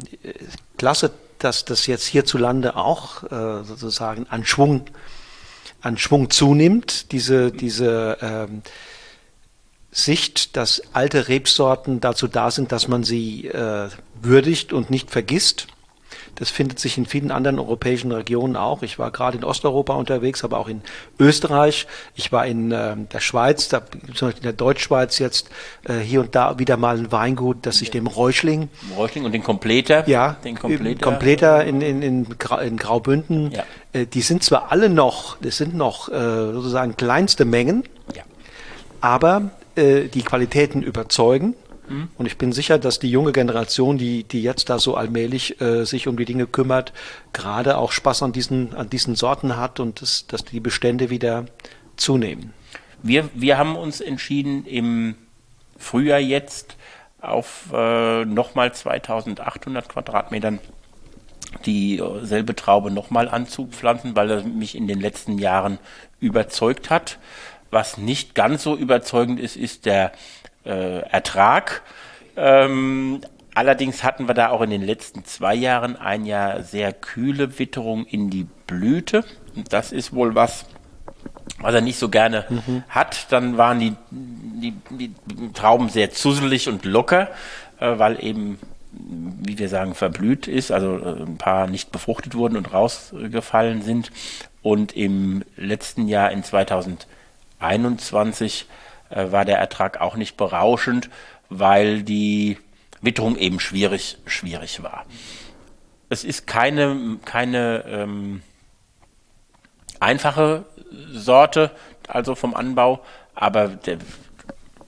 klasse, dass das jetzt hierzulande auch äh, sozusagen an Schwung, an Schwung zunimmt. Diese, diese ähm, Sicht, dass alte Rebsorten dazu da sind, dass man sie äh, würdigt und nicht vergisst. Das findet sich in vielen anderen europäischen Regionen auch. Ich war gerade in Osteuropa unterwegs, aber auch in Österreich. Ich war in äh, der Schweiz, da, zum Beispiel in der Deutschschweiz jetzt äh, hier und da wieder mal ein Weingut, das sich dem Räuschling. Räuschling und den Kompleter. Ja, den Kompleter, Kompleter in, in, in, in Graubünden. Ja. Äh, die sind zwar alle noch, das sind noch äh, sozusagen kleinste Mengen. Ja aber äh, die Qualitäten überzeugen. Mhm. Und ich bin sicher, dass die junge Generation, die, die jetzt da so allmählich äh, sich um die Dinge kümmert, gerade auch Spaß an diesen, an diesen Sorten hat und das, dass die Bestände wieder zunehmen. Wir, wir haben uns entschieden, im Frühjahr jetzt auf äh, nochmal 2800 Quadratmetern dieselbe Traube nochmal anzupflanzen, weil er mich in den letzten Jahren überzeugt hat. Was nicht ganz so überzeugend ist, ist der äh, Ertrag. Ähm, allerdings hatten wir da auch in den letzten zwei Jahren ein Jahr sehr kühle Witterung in die Blüte. Und das ist wohl was, was er nicht so gerne mhm. hat. Dann waren die, die, die, Trauben sehr zusselig und locker, äh, weil eben, wie wir sagen, verblüht ist, also äh, ein paar nicht befruchtet wurden und rausgefallen sind. Und im letzten Jahr, in 2021, äh, war der Ertrag auch nicht berauschend, weil die Witterung eben schwierig, schwierig war. Es ist keine, keine ähm, einfache Sorte, also vom Anbau, aber der,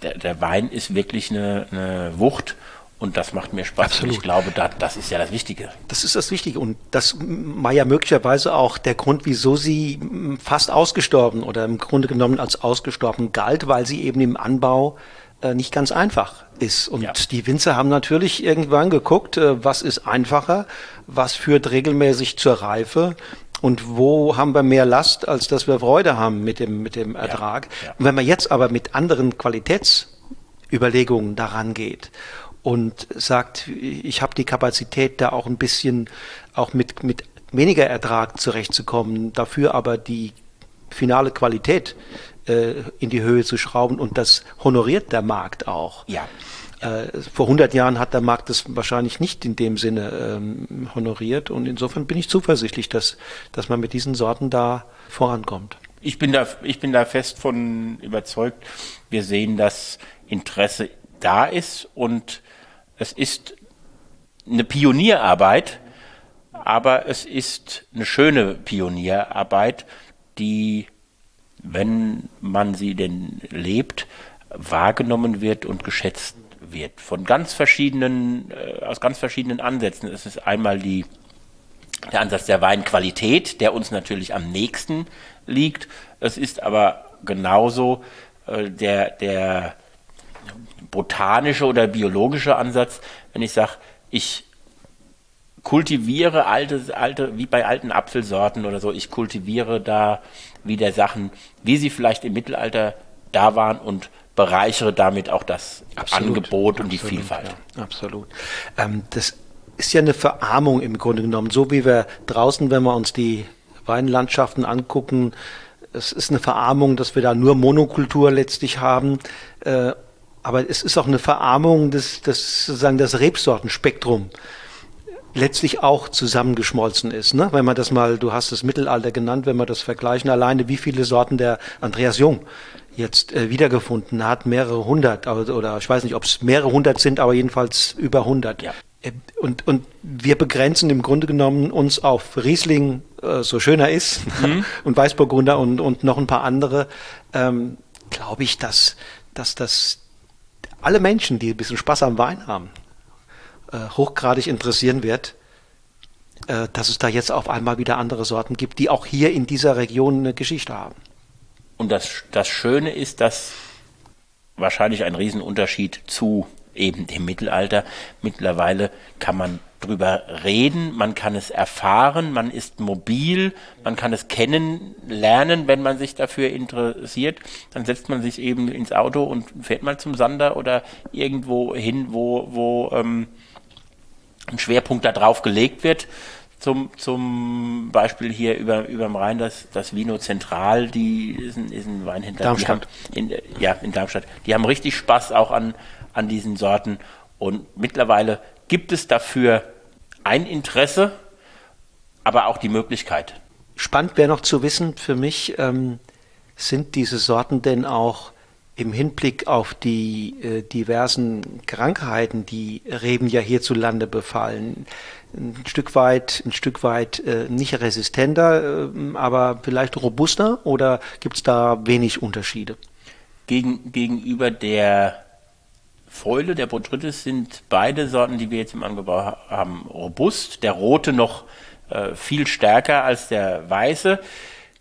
der, der Wein ist wirklich eine, eine Wucht und das macht mir Spaß. Absolut. Und ich glaube, da, das ist ja das Wichtige. Das ist das Wichtige. Und das war ja möglicherweise auch der Grund, wieso sie fast ausgestorben oder im Grunde genommen als ausgestorben galt, weil sie eben im Anbau äh, nicht ganz einfach ist. Und ja. die Winzer haben natürlich irgendwann geguckt, äh, was ist einfacher, was führt regelmäßig zur Reife und wo haben wir mehr Last, als dass wir Freude haben mit dem, mit dem Ertrag. Ja. Ja. Und wenn man jetzt aber mit anderen Qualitätsüberlegungen daran geht und sagt, ich habe die Kapazität, da auch ein bisschen auch mit, mit weniger Ertrag zurechtzukommen, dafür aber die finale Qualität äh, in die Höhe zu schrauben und das honoriert der Markt auch. Ja. Äh, vor 100 Jahren hat der Markt das wahrscheinlich nicht in dem Sinne ähm, honoriert und insofern bin ich zuversichtlich, dass, dass man mit diesen Sorten da vorankommt. Ich bin da, ich bin da fest von überzeugt. Wir sehen, dass Interesse da ist und es ist eine Pionierarbeit, aber es ist eine schöne Pionierarbeit, die, wenn man sie denn lebt, wahrgenommen wird und geschätzt wird. Von ganz verschiedenen, äh, aus ganz verschiedenen Ansätzen. Es ist einmal die, der Ansatz der Weinqualität, der uns natürlich am nächsten liegt. Es ist aber genauso äh, der, der botanische oder biologische Ansatz, wenn ich sage, ich kultiviere alte, alte, wie bei alten Apfelsorten oder so, ich kultiviere da wieder Sachen, wie sie vielleicht im Mittelalter da waren und bereichere damit auch das absolut, Angebot und absolut, die Vielfalt. Ja, absolut. Ähm, das ist ja eine Verarmung im Grunde genommen, so wie wir draußen, wenn wir uns die Weinlandschaften angucken, es ist eine Verarmung, dass wir da nur Monokultur letztlich haben. Äh, aber es ist auch eine Verarmung des, des sozusagen das Rebsortenspektrum letztlich auch zusammengeschmolzen ist. Ne? Wenn man das mal, du hast das Mittelalter genannt, wenn wir das vergleichen, alleine wie viele Sorten der Andreas Jung jetzt äh, wiedergefunden hat, mehrere hundert, oder, oder ich weiß nicht, ob es mehrere hundert sind, aber jedenfalls über hundert. Ja. Äh, und, und wir begrenzen im Grunde genommen uns auf Riesling, äh, so schöner ist, mhm. und Weißburgunder und, und noch ein paar andere. Ähm, Glaube ich, dass, dass das alle Menschen, die ein bisschen Spaß am Wein haben, äh, hochgradig interessieren wird, äh, dass es da jetzt auf einmal wieder andere Sorten gibt, die auch hier in dieser Region eine Geschichte haben. Und das, das Schöne ist, dass wahrscheinlich ein Riesenunterschied zu eben dem Mittelalter. Mittlerweile kann man drüber reden, man kann es erfahren, man ist mobil, man kann es kennenlernen, wenn man sich dafür interessiert. Dann setzt man sich eben ins Auto und fährt mal zum Sander oder irgendwo hin, wo, wo ähm, ein Schwerpunkt darauf gelegt wird. Zum, zum Beispiel hier über, dem Rhein, das, das Vino Zentral, die ist ein, ist ein Weinhändler. Darmstadt. In, ja, in Darmstadt. Die haben richtig Spaß auch an, an diesen Sorten. Und mittlerweile gibt es dafür ein Interesse, aber auch die Möglichkeit. Spannend wäre noch zu wissen für mich, ähm, sind diese Sorten denn auch im Hinblick auf die äh, diversen Krankheiten, die Reben ja hierzulande befallen, ein Stück weit, ein Stück weit äh, nicht resistenter, äh, aber vielleicht robuster oder gibt es da wenig Unterschiede? Gegen, gegenüber der Fäule, der Botrytis, sind beide Sorten, die wir jetzt im Angebot haben, robust. Der rote noch äh, viel stärker als der weiße.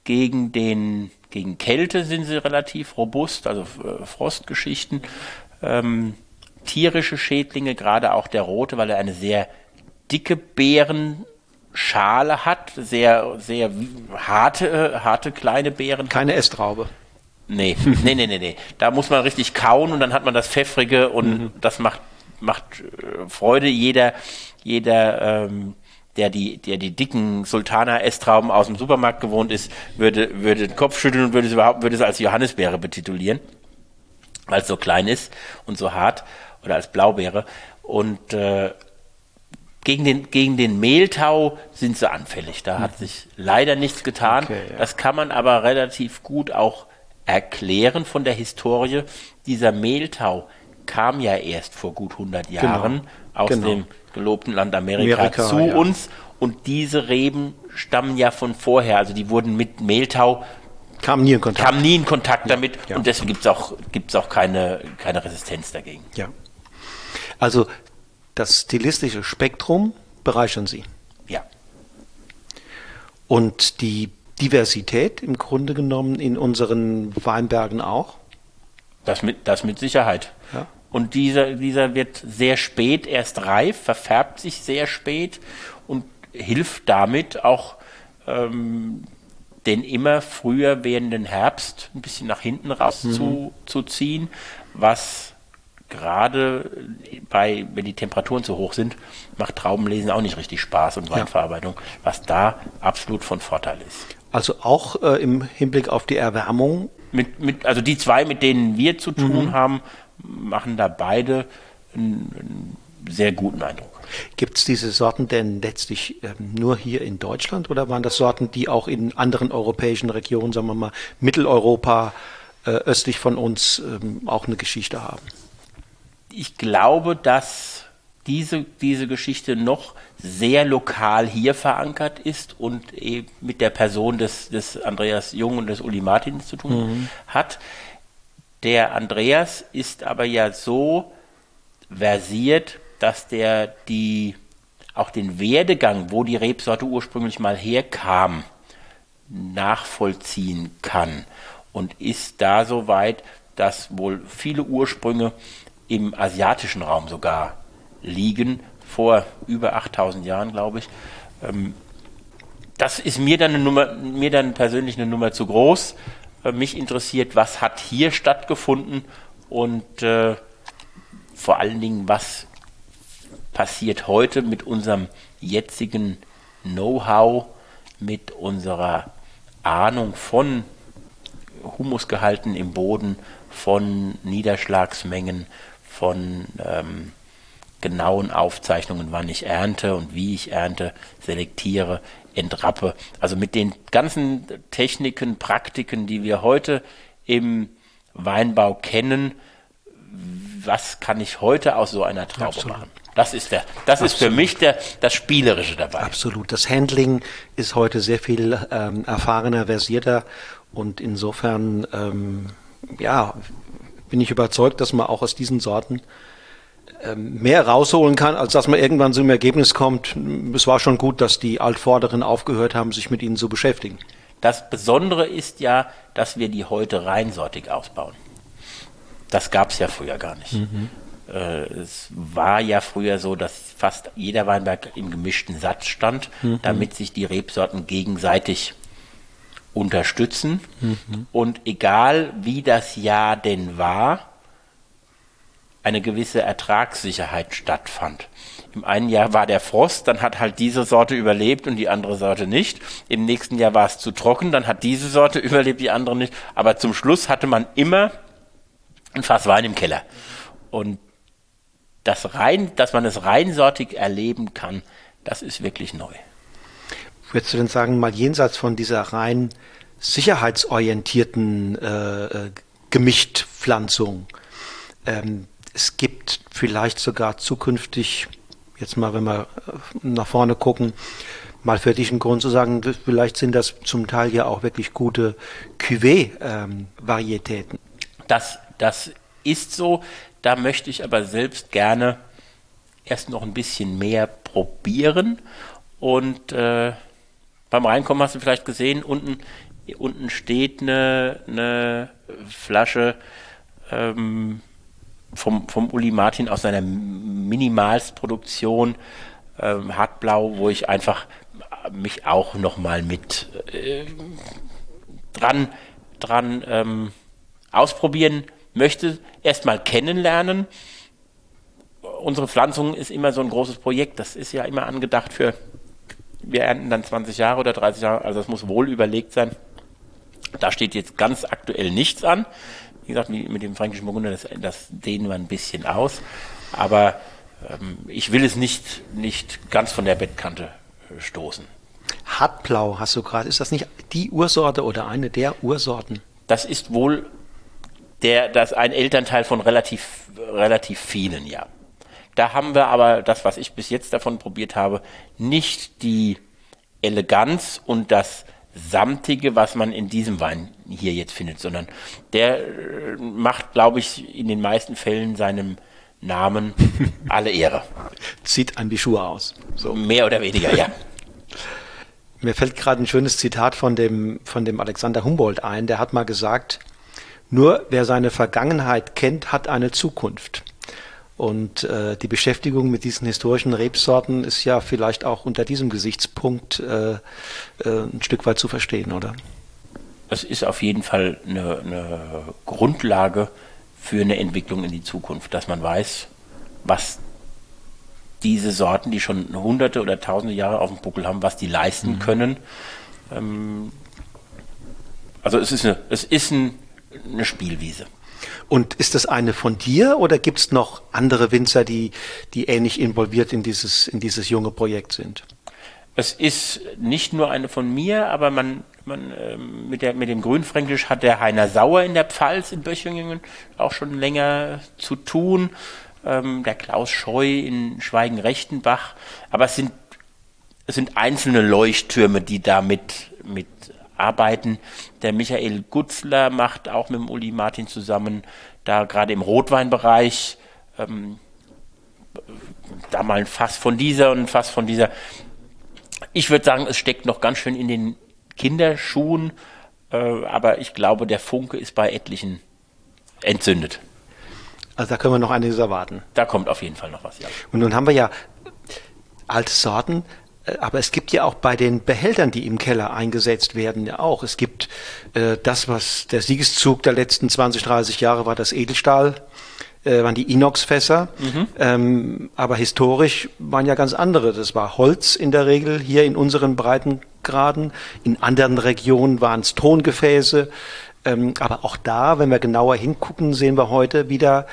Gegen, den, gegen Kälte sind sie relativ robust, also äh, Frostgeschichten. Ähm, tierische Schädlinge, gerade auch der rote, weil er eine sehr dicke Beerenschale hat, sehr, sehr harte, äh, harte kleine Beeren. Keine Estraube. Nee, nee, nee, nee, nee. Da muss man richtig kauen und dann hat man das Pfeffrige und mhm. das macht, macht äh, Freude. Jeder, jeder, ähm, der die, der die dicken Sultana-Estrauben aus dem Supermarkt gewohnt ist, würde, würde den Kopf schütteln und würde es überhaupt, würde es als Johannisbeere betitulieren, weil es so klein ist und so hart oder als Blaubeere. Und äh, gegen den, gegen den Mehltau sind sie anfällig. Da hat mhm. sich leider nichts getan. Okay, ja. Das kann man aber relativ gut auch erklären von der Historie. Dieser Mehltau kam ja erst vor gut 100 genau. Jahren genau. aus genau. dem gelobten Land Amerika, Amerika zu ja. uns. Und diese Reben stammen ja von vorher. Also die wurden mit Mehltau Kam nie in Kontakt. Kam nie in Kontakt damit ja. und deswegen gibt es auch, gibt's auch keine, keine Resistenz dagegen. Ja. Also das stilistische Spektrum bereichern Sie. Ja. Und die Diversität im Grunde genommen in unseren Weinbergen auch? Das mit, das mit Sicherheit. Ja. Und dieser, dieser wird sehr spät erst reif, verfärbt sich sehr spät und hilft damit auch ähm, den immer früher werdenden Herbst ein bisschen nach hinten rauszuziehen, mhm. was gerade bei, wenn die Temperaturen zu hoch sind, macht Traubenlesen auch nicht richtig Spaß und Weinverarbeitung, ja. was da absolut von Vorteil ist. Also auch äh, im Hinblick auf die Erwärmung? Mit, mit, also die zwei, mit denen wir zu tun mhm. haben, machen da beide einen, einen sehr guten Eindruck. Gibt es diese Sorten denn letztlich ähm, nur hier in Deutschland oder waren das Sorten, die auch in anderen europäischen Regionen, sagen wir mal Mitteleuropa, äh, östlich von uns, ähm, auch eine Geschichte haben? ich glaube, dass diese, diese Geschichte noch sehr lokal hier verankert ist und eben mit der Person des, des Andreas Jung und des Uli Martins zu tun mhm. hat. Der Andreas ist aber ja so versiert, dass der die auch den Werdegang, wo die Rebsorte ursprünglich mal herkam, nachvollziehen kann und ist da so weit, dass wohl viele Ursprünge im asiatischen Raum sogar liegen, vor über 8000 Jahren, glaube ich. Ähm, das ist mir dann, eine Nummer, mir dann persönlich eine Nummer zu groß. Äh, mich interessiert, was hat hier stattgefunden und äh, vor allen Dingen, was passiert heute mit unserem jetzigen Know-how, mit unserer Ahnung von Humusgehalten im Boden, von Niederschlagsmengen, von ähm, genauen Aufzeichnungen, wann ich ernte und wie ich ernte, selektiere, entrappe. Also mit den ganzen Techniken, Praktiken, die wir heute im Weinbau kennen, was kann ich heute aus so einer Traube Absolut. machen? Das ist der, das Absolut. ist für mich der, das Spielerische dabei. Absolut. Das Handling ist heute sehr viel ähm, erfahrener, versierter und insofern ähm, ja bin ich überzeugt, dass man auch aus diesen Sorten mehr rausholen kann, als dass man irgendwann zu einem Ergebnis kommt. Es war schon gut, dass die Altvorderen aufgehört haben, sich mit ihnen zu beschäftigen. Das Besondere ist ja, dass wir die heute reinsortig ausbauen. Das gab es ja früher gar nicht. Mhm. Äh, es war ja früher so, dass fast jeder Weinberg im gemischten Satz stand, mhm. damit sich die Rebsorten gegenseitig unterstützen. Mhm. Und egal wie das Jahr denn war, eine gewisse Ertragssicherheit stattfand. Im einen Jahr war der Frost, dann hat halt diese Sorte überlebt und die andere Sorte nicht. Im nächsten Jahr war es zu trocken, dann hat diese Sorte überlebt, die andere nicht. Aber zum Schluss hatte man immer ein Fass Wein im Keller. Und das rein, dass man es reinsortig erleben kann, das ist wirklich neu. Würdest du denn sagen, mal jenseits von dieser rein sicherheitsorientierten äh, äh, Gemischtpflanzung, ähm, es gibt vielleicht sogar zukünftig, jetzt mal, wenn wir äh, nach vorne gucken, mal für dich einen Grund zu sagen, vielleicht sind das zum Teil ja auch wirklich gute Cuvée-Varietäten. Das, das ist so. Da möchte ich aber selbst gerne erst noch ein bisschen mehr probieren. Und äh, beim Reinkommen hast du vielleicht gesehen, unten, unten steht eine, eine Flasche ähm, vom, vom Uli Martin aus seiner Minimalsproduktion ähm, Hartblau, wo ich einfach mich auch nochmal mit äh, dran, dran ähm, ausprobieren möchte, erstmal kennenlernen. Unsere Pflanzung ist immer so ein großes Projekt, das ist ja immer angedacht für, wir ernten dann 20 Jahre oder 30 Jahre, also das muss wohl überlegt sein. Da steht jetzt ganz aktuell nichts an. Wie gesagt, mit dem fränkischen Burgunder, das, das dehnen wir ein bisschen aus. Aber ähm, ich will es nicht, nicht ganz von der Bettkante äh, stoßen. Hartblau hast du gerade. Ist das nicht die Ursorte oder eine der Ursorten? Das ist wohl der, das ein Elternteil von relativ, relativ vielen, ja. Da haben wir aber das, was ich bis jetzt davon probiert habe, nicht die Eleganz und das Samtige, was man in diesem Wein hier jetzt findet, sondern der äh, macht, glaube ich, in den meisten Fällen seinem Namen alle Ehre. Zieht an die Schuhe aus. So. Mehr oder weniger, ja. Mir fällt gerade ein schönes Zitat von dem, von dem Alexander Humboldt ein. Der hat mal gesagt, nur wer seine Vergangenheit kennt, hat eine Zukunft. Und äh, die Beschäftigung mit diesen historischen Rebsorten ist ja vielleicht auch unter diesem Gesichtspunkt äh, äh, ein Stück weit zu verstehen, oder? Es ist auf jeden Fall eine, eine Grundlage für eine Entwicklung in die Zukunft, dass man weiß, was diese Sorten, die schon hunderte oder tausende Jahre auf dem Buckel haben, was die leisten mhm. können. Ähm, also es ist eine, es ist ein, eine Spielwiese. Und ist das eine von dir oder gibt es noch andere Winzer, die, die ähnlich involviert in dieses, in dieses junge Projekt sind? Es ist nicht nur eine von mir, aber man, man ähm, mit, der, mit dem Grünfränkisch hat der Heiner Sauer in der Pfalz in Böchingen auch schon länger zu tun ähm, der Klaus Scheu in Schweigen-Rechtenbach. Aber es sind, es sind einzelne Leuchttürme, die da mit, mit arbeiten. Der Michael Gutzler macht auch mit dem Uli Martin zusammen, da gerade im Rotweinbereich, ähm, da mal ein Fass von dieser und ein Fass von dieser. Ich würde sagen, es steckt noch ganz schön in den Kinderschuhen, äh, aber ich glaube, der Funke ist bei etlichen entzündet. Also da können wir noch einiges erwarten. Da kommt auf jeden Fall noch was, ja. Und nun haben wir ja alte Sorten, aber es gibt ja auch bei den Behältern, die im Keller eingesetzt werden, ja auch. Es gibt äh, das, was der Siegeszug der letzten 20, 30 Jahre war, das Edelstahl, äh, waren die Inox-Fässer. Mhm. Ähm, aber historisch waren ja ganz andere. Das war Holz in der Regel hier in unseren Breitengraden. In anderen Regionen waren es Tongefäße. Ähm, aber auch da, wenn wir genauer hingucken, sehen wir heute wieder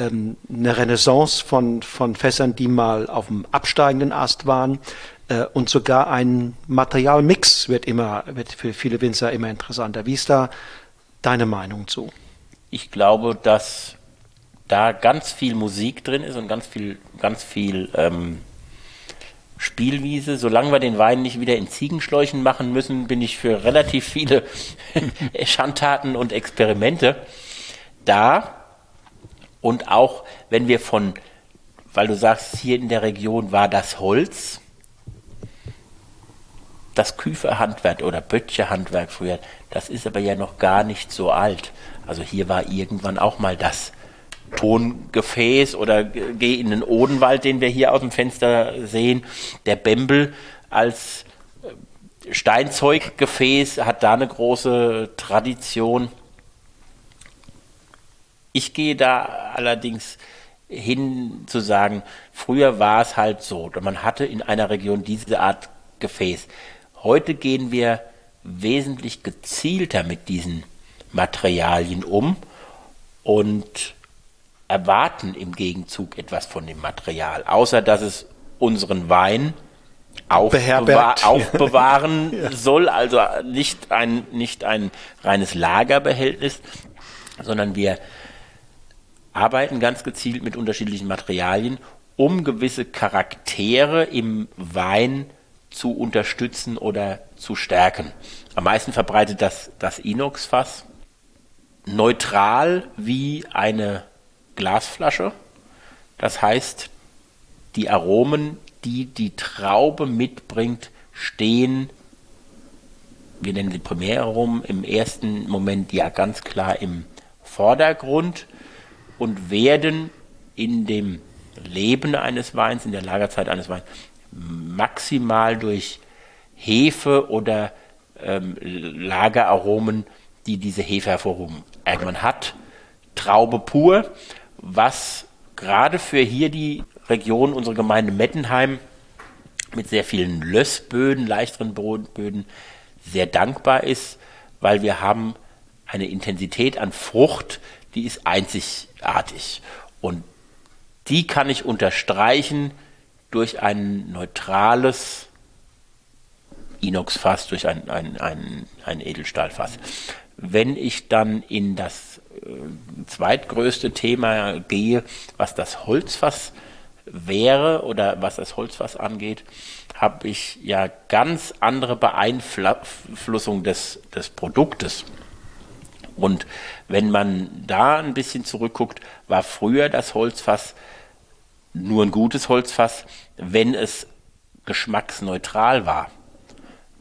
ähm, eine Renaissance von, von Fässern, die mal auf dem absteigenden Ast waren. Äh, und sogar ein Materialmix wird immer, wird für viele Winzer immer interessanter. Wie ist da deine Meinung zu? Ich glaube, dass da ganz viel Musik drin ist und ganz viel, ganz viel ähm, Spielwiese. Solange wir den Wein nicht wieder in Ziegenschläuchen machen müssen, bin ich für relativ viele Schandtaten und Experimente da. Und auch wenn wir von, weil du sagst, hier in der Region war das Holz, das Küferhandwerk oder Böttcherhandwerk früher, das ist aber ja noch gar nicht so alt. Also hier war irgendwann auch mal das Tongefäß oder gehe in den Odenwald, den wir hier aus dem Fenster sehen. Der Bembel als äh, Steinzeuggefäß hat da eine große Tradition. Ich gehe da allerdings hin zu sagen, früher war es halt so, man hatte in einer Region diese Art Gefäß. Heute gehen wir wesentlich gezielter mit diesen Materialien um und erwarten im Gegenzug etwas von dem Material, außer dass es unseren Wein aufbewahr aufbewahren ja. soll, also nicht ein, nicht ein reines Lagerbehältnis, sondern wir arbeiten ganz gezielt mit unterschiedlichen Materialien, um gewisse Charaktere im Wein zu unterstützen oder zu stärken. Am meisten verbreitet das das Inox-Fass neutral wie eine Glasflasche. Das heißt, die Aromen, die die Traube mitbringt, stehen, wir nennen sie Primäraromen, im ersten Moment ja ganz klar im Vordergrund und werden in dem Leben eines Weins, in der Lagerzeit eines Weins, maximal durch Hefe oder ähm, Lageraromen, die diese Hefe hervorrufen. Also man hat Traube pur, was gerade für hier die Region, unsere Gemeinde Mettenheim, mit sehr vielen Lössböden, leichteren Böden, sehr dankbar ist, weil wir haben eine Intensität an Frucht, die ist einzigartig. Und die kann ich unterstreichen durch ein neutrales Inoxfass, durch ein, ein, ein, ein Edelstahlfass. Wenn ich dann in das äh, zweitgrößte Thema gehe, was das Holzfass wäre oder was das Holzfass angeht, habe ich ja ganz andere Beeinflussung des, des Produktes. Und wenn man da ein bisschen zurückguckt, war früher das Holzfass nur ein gutes Holzfass, wenn es geschmacksneutral war.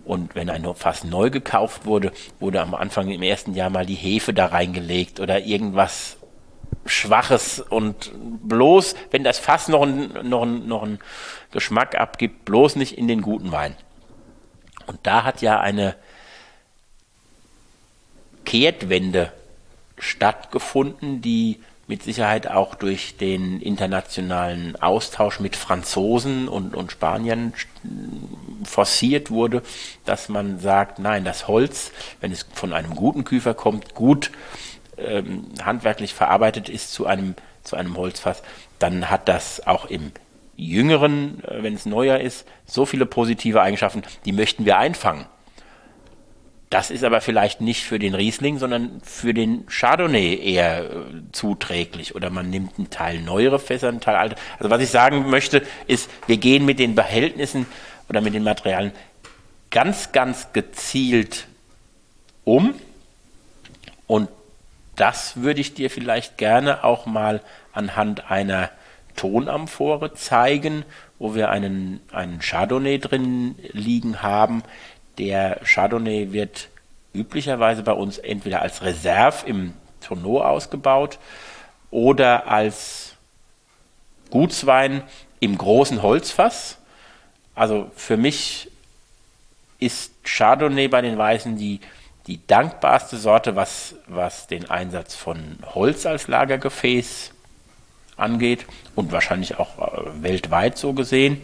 Und wenn ein Fass neu gekauft wurde, wurde am Anfang im ersten Jahr mal die Hefe da reingelegt oder irgendwas Schwaches und bloß, wenn das Fass noch, ein, noch, ein, noch einen Geschmack abgibt, bloß nicht in den guten Wein. Und da hat ja eine Kehrtwende stattgefunden, die mit Sicherheit auch durch den internationalen Austausch mit Franzosen und, und Spaniern forciert wurde, dass man sagt, nein, das Holz, wenn es von einem guten Küfer kommt, gut ähm, handwerklich verarbeitet ist zu einem, zu einem Holzfass, dann hat das auch im jüngeren, äh, wenn es neuer ist, so viele positive Eigenschaften, die möchten wir einfangen. Das ist aber vielleicht nicht für den Riesling, sondern für den Chardonnay eher äh, zuträglich. Oder man nimmt einen Teil neuere Fässer, einen Teil alte. Also was ich sagen möchte, ist, wir gehen mit den Behältnissen oder mit den Materialien ganz, ganz gezielt um. Und das würde ich dir vielleicht gerne auch mal anhand einer Tonamphore zeigen, wo wir einen, einen Chardonnay drin liegen haben, der Chardonnay wird üblicherweise bei uns entweder als Reserve im Tonneau ausgebaut oder als Gutswein im großen Holzfass. Also für mich ist Chardonnay bei den Weißen die, die dankbarste Sorte, was, was den Einsatz von Holz als Lagergefäß angeht und wahrscheinlich auch äh, weltweit so gesehen.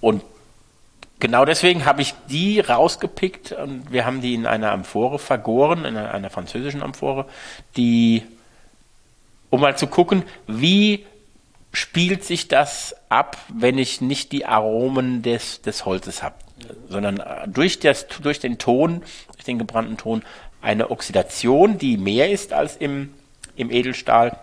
Und genau deswegen habe ich die rausgepickt und wir haben die in einer Amphore vergoren, in einer, einer französischen Amphore, die, um mal zu gucken, wie spielt sich das ab, wenn ich nicht die Aromen des, des Holzes habe, sondern durch, das, durch den Ton, durch den gebrannten Ton, eine Oxidation, die mehr ist als im, im Edelstahl,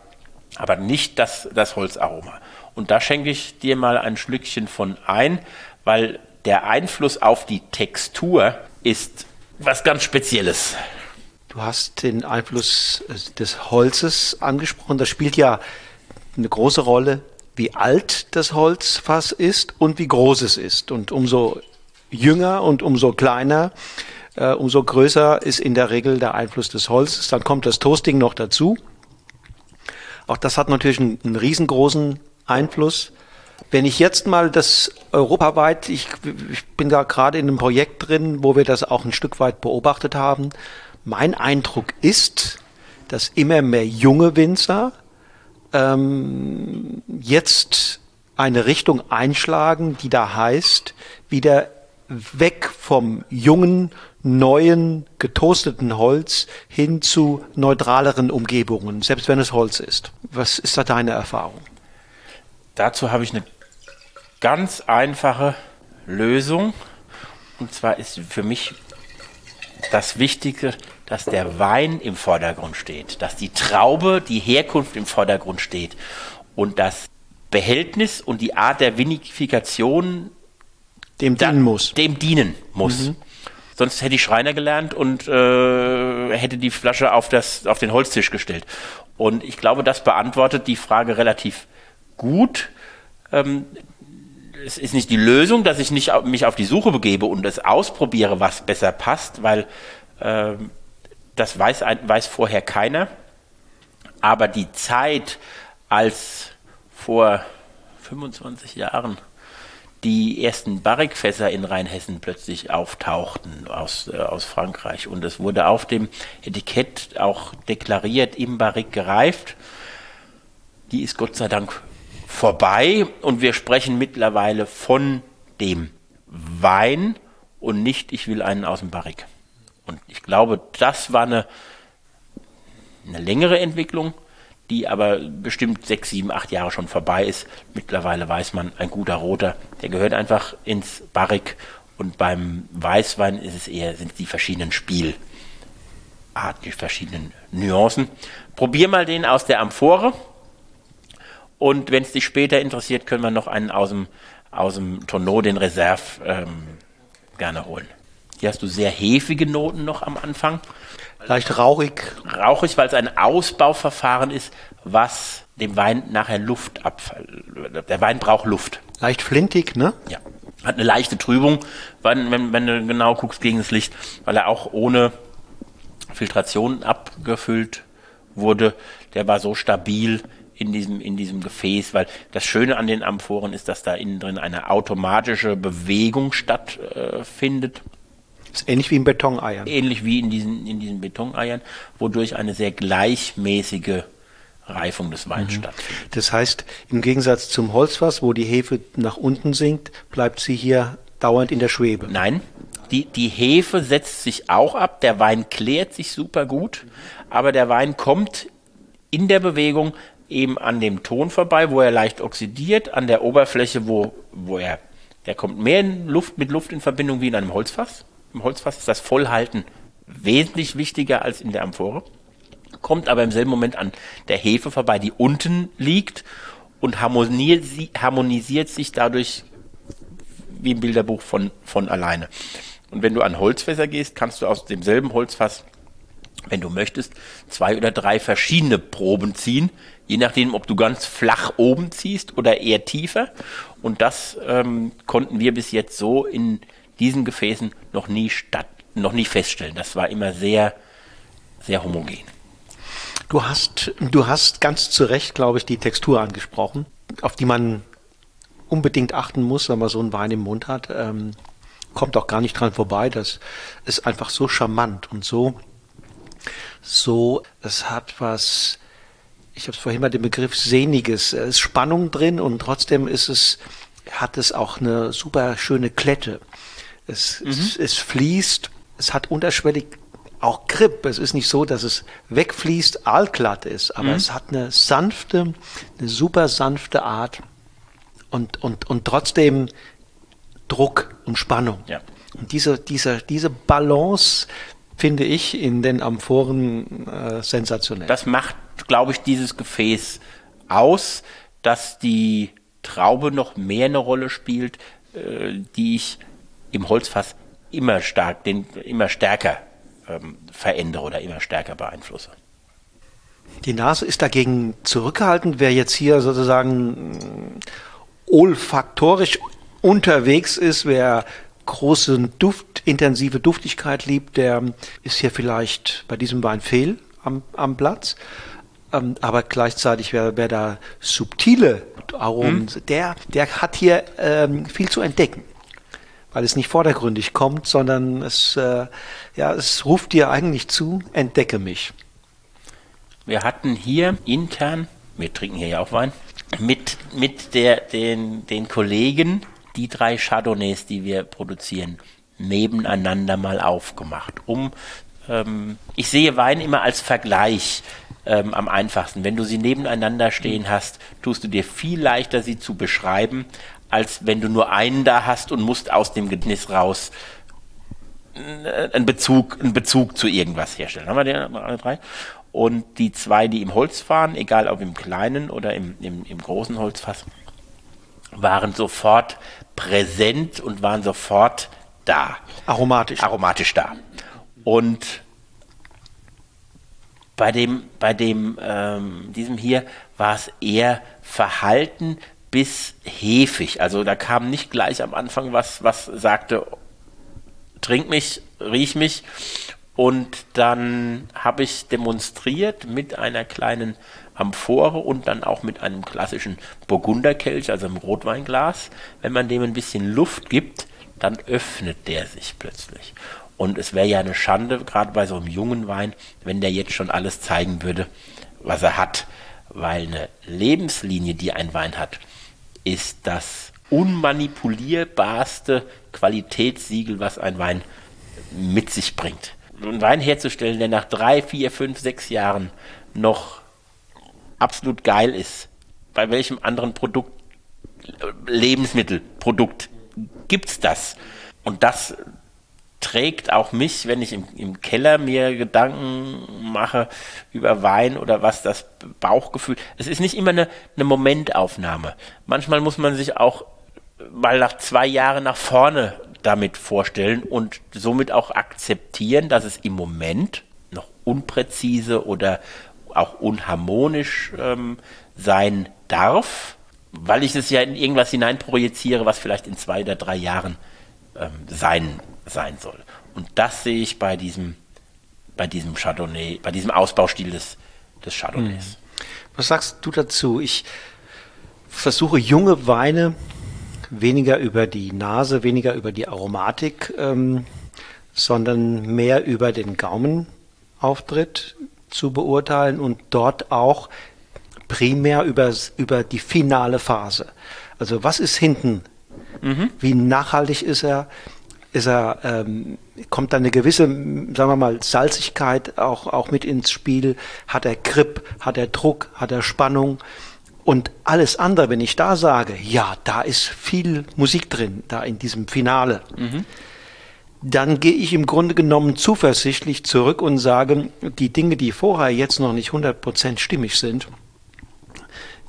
aber nicht das, das Holzaroma. Und da schenke ich dir mal ein Schlückchen von ein, weil der Einfluss auf die Textur ist was ganz Spezielles. Du hast den Einfluss äh, des Holzes angesprochen. Das spielt ja eine große Rolle, wie alt das Holzfass ist und wie groß es ist. Und umso jünger und umso kleiner, äh, umso größer ist in der Regel der Einfluss des Holzes. Dann kommt das Toasting noch dazu. Auch das hat natürlich einen, einen riesengroßen Einfluss. Wenn ich jetzt mal das europaweit, ich, ich bin da gerade in einem Projekt drin, wo wir das auch ein Stück weit beobachtet haben. Mein Eindruck ist, dass immer mehr junge Winzer ähm, jetzt eine Richtung einschlagen, die da heißt, wieder weg vom jungen, neuen, getoasteten Holz hin zu neutraleren Umgebungen, selbst wenn es Holz ist. Was ist da deine Erfahrung? Dazu habe ich eine ganz einfache Lösung. Und zwar ist für mich das Wichtige, dass der Wein im Vordergrund steht, dass die Traube, die Herkunft im Vordergrund steht und das Behältnis und die Art der Vinifikation dem dienen muss. Dem dienen muss. Mhm. sonst hätte ich Schreiner gelernt und äh, hätte die Flasche auf, das, auf den Holztisch gestellt. Und ich glaube, das beantwortet die Frage relativ gut. Ähm, es ist nicht die Lösung, dass ich nicht mich auf die Suche begebe und es ausprobiere, was besser passt, weil äh, das weiß, weiß vorher keiner. Aber die Zeit, als vor 25 Jahren die ersten Barrikfässer in Rheinhessen plötzlich auftauchten aus, äh, aus Frankreich. Und es wurde auf dem Etikett auch deklariert, im Barrik gereift. Die ist Gott sei Dank vorbei und wir sprechen mittlerweile von dem Wein und nicht, ich will einen aus dem Barrik. Und ich glaube, das war eine, eine längere Entwicklung, die aber bestimmt sechs, sieben, acht Jahre schon vorbei ist. Mittlerweile weiß man, ein guter Roter, der gehört einfach ins Barrik und beim Weißwein ist es eher, sind die verschiedenen Spielarten, die verschiedenen Nuancen. Probier mal den aus der Amphore und wenn es dich später interessiert, können wir noch einen aus dem, aus dem Tonneau, den Reserve, ähm, gerne holen. Hier hast du sehr hefige Noten noch am Anfang. Leicht rauchig. Rauchig, weil es ein Ausbauverfahren ist, was dem Wein nachher Luft abfällt. Der Wein braucht Luft. Leicht flintig, ne? Ja. Hat eine leichte Trübung, wenn, wenn, wenn du genau guckst gegen das Licht, weil er auch ohne Filtration abgefüllt wurde. Der war so stabil, in diesem, in diesem Gefäß, weil das Schöne an den Amphoren ist, dass da innen drin eine automatische Bewegung stattfindet. Äh, ist ähnlich wie in Betoneiern. Ähnlich wie in diesen, in diesen Betoneiern, wodurch eine sehr gleichmäßige Reifung des Weins mhm. stattfindet. Das heißt, im Gegensatz zum Holzfass, wo die Hefe nach unten sinkt, bleibt sie hier dauernd in der Schwebe. Nein, die, die Hefe setzt sich auch ab, der Wein klärt sich super gut, aber der Wein kommt in der Bewegung eben an dem Ton vorbei, wo er leicht oxidiert, an der Oberfläche, wo, wo er, der kommt mehr in Luft, mit Luft in Verbindung wie in einem Holzfass. Im Holzfass ist das Vollhalten wesentlich wichtiger als in der Amphore, kommt aber im selben Moment an der Hefe vorbei, die unten liegt und harmonisiert, sich dadurch wie im Bilderbuch von, von alleine. Und wenn du an Holzfässer gehst, kannst du aus demselben Holzfass wenn du möchtest, zwei oder drei verschiedene Proben ziehen, je nachdem, ob du ganz flach oben ziehst oder eher tiefer. Und das ähm, konnten wir bis jetzt so in diesen Gefäßen noch nie statt, noch nie feststellen. Das war immer sehr, sehr homogen. Du hast, du hast ganz zu Recht, glaube ich, die Textur angesprochen, auf die man unbedingt achten muss, wenn man so einen Wein im Mund hat. Ähm, kommt auch gar nicht dran vorbei. Das ist einfach so charmant und so so, es hat was, ich habe es vorhin mal den Begriff Sehniges, es ist Spannung drin und trotzdem ist es, hat es auch eine super schöne Klette. Es, mhm. es, es fließt, es hat unterschwellig auch Grip. Es ist nicht so, dass es wegfließt, aalglatt ist, aber mhm. es hat eine sanfte, eine super sanfte Art und, und, und trotzdem Druck und Spannung. Ja. Und diese, diese, diese Balance finde ich in den Amphoren äh, sensationell. Das macht, glaube ich, dieses Gefäß aus, dass die Traube noch mehr eine Rolle spielt, äh, die ich im Holzfass immer stark, den immer stärker ähm, verändere oder immer stärker beeinflusse. Die Nase ist dagegen zurückgehalten. Wer jetzt hier sozusagen olfaktorisch unterwegs ist, wer große Duft, intensive Duftigkeit liebt, der ist hier vielleicht bei diesem Wein fehl am, am Platz. Ähm, aber gleichzeitig wäre wer da subtile Aromen, hm. der, der hat hier ähm, viel zu entdecken. Weil es nicht vordergründig kommt, sondern es, äh, ja, es ruft dir eigentlich zu, entdecke mich. Wir hatten hier intern, wir trinken hier ja auch Wein, mit, mit der, den, den Kollegen die drei Chardonnays, die wir produzieren, nebeneinander mal aufgemacht, um ähm, ich sehe Wein immer als Vergleich ähm, am einfachsten. Wenn du sie nebeneinander stehen hast, tust du dir viel leichter, sie zu beschreiben, als wenn du nur einen da hast und musst aus dem Gedächtnis raus äh, einen Bezug, einen Bezug zu irgendwas herstellen. Haben wir die alle drei? Und die zwei, die im Holz fahren, egal ob im kleinen oder im, im, im großen Holzfass, waren sofort präsent und waren sofort da. Aromatisch. Aromatisch da. Und bei dem, bei dem, ähm, diesem hier war es eher verhalten bis hefig. Also da kam nicht gleich am Anfang was, was sagte, trink mich, riech mich. Und dann habe ich demonstriert mit einer kleinen Amphore und dann auch mit einem klassischen Burgunderkelch, also einem Rotweinglas. Wenn man dem ein bisschen Luft gibt, dann öffnet der sich plötzlich. Und es wäre ja eine Schande, gerade bei so einem jungen Wein, wenn der jetzt schon alles zeigen würde, was er hat. Weil eine Lebenslinie, die ein Wein hat, ist das unmanipulierbarste Qualitätssiegel, was ein Wein mit sich bringt. Einen Wein herzustellen, der nach drei, vier, fünf, sechs Jahren noch absolut geil ist, bei welchem anderen Produkt, Lebensmittelprodukt gibt's das? Und das trägt auch mich, wenn ich im, im, Keller mir Gedanken mache über Wein oder was das Bauchgefühl. Es ist nicht immer eine, eine Momentaufnahme. Manchmal muss man sich auch mal nach zwei Jahren nach vorne damit vorstellen und somit auch akzeptieren, dass es im Moment noch unpräzise oder auch unharmonisch ähm, sein darf, weil ich es ja in irgendwas hineinprojiziere, was vielleicht in zwei oder drei Jahren ähm, sein, sein soll. Und das sehe ich bei diesem, bei diesem Chardonnay, bei diesem Ausbaustil des, des Chardonnays. Hm. Was sagst du dazu? Ich versuche junge Weine weniger über die Nase, weniger über die Aromatik, ähm, sondern mehr über den Gaumenauftritt zu beurteilen und dort auch primär über, über die finale Phase. Also was ist hinten? Mhm. Wie nachhaltig ist er? Ist er, ähm, kommt da eine gewisse, sagen wir mal, Salzigkeit auch, auch mit ins Spiel? Hat er Grip? Hat er Druck? Hat er Spannung? Und alles andere, wenn ich da sage, ja, da ist viel Musik drin, da in diesem Finale, mhm. dann gehe ich im Grunde genommen zuversichtlich zurück und sage, die Dinge, die vorher jetzt noch nicht 100% stimmig sind,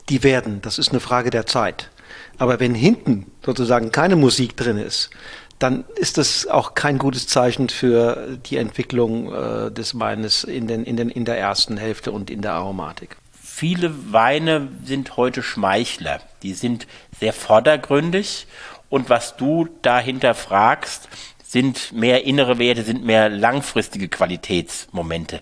die werden, das ist eine Frage der Zeit. Aber wenn hinten sozusagen keine Musik drin ist, dann ist das auch kein gutes Zeichen für die Entwicklung äh, des Weines in, den, in, den, in der ersten Hälfte und in der Aromatik viele Weine sind heute Schmeichler. Die sind sehr vordergründig und was du dahinter fragst, sind mehr innere Werte, sind mehr langfristige Qualitätsmomente,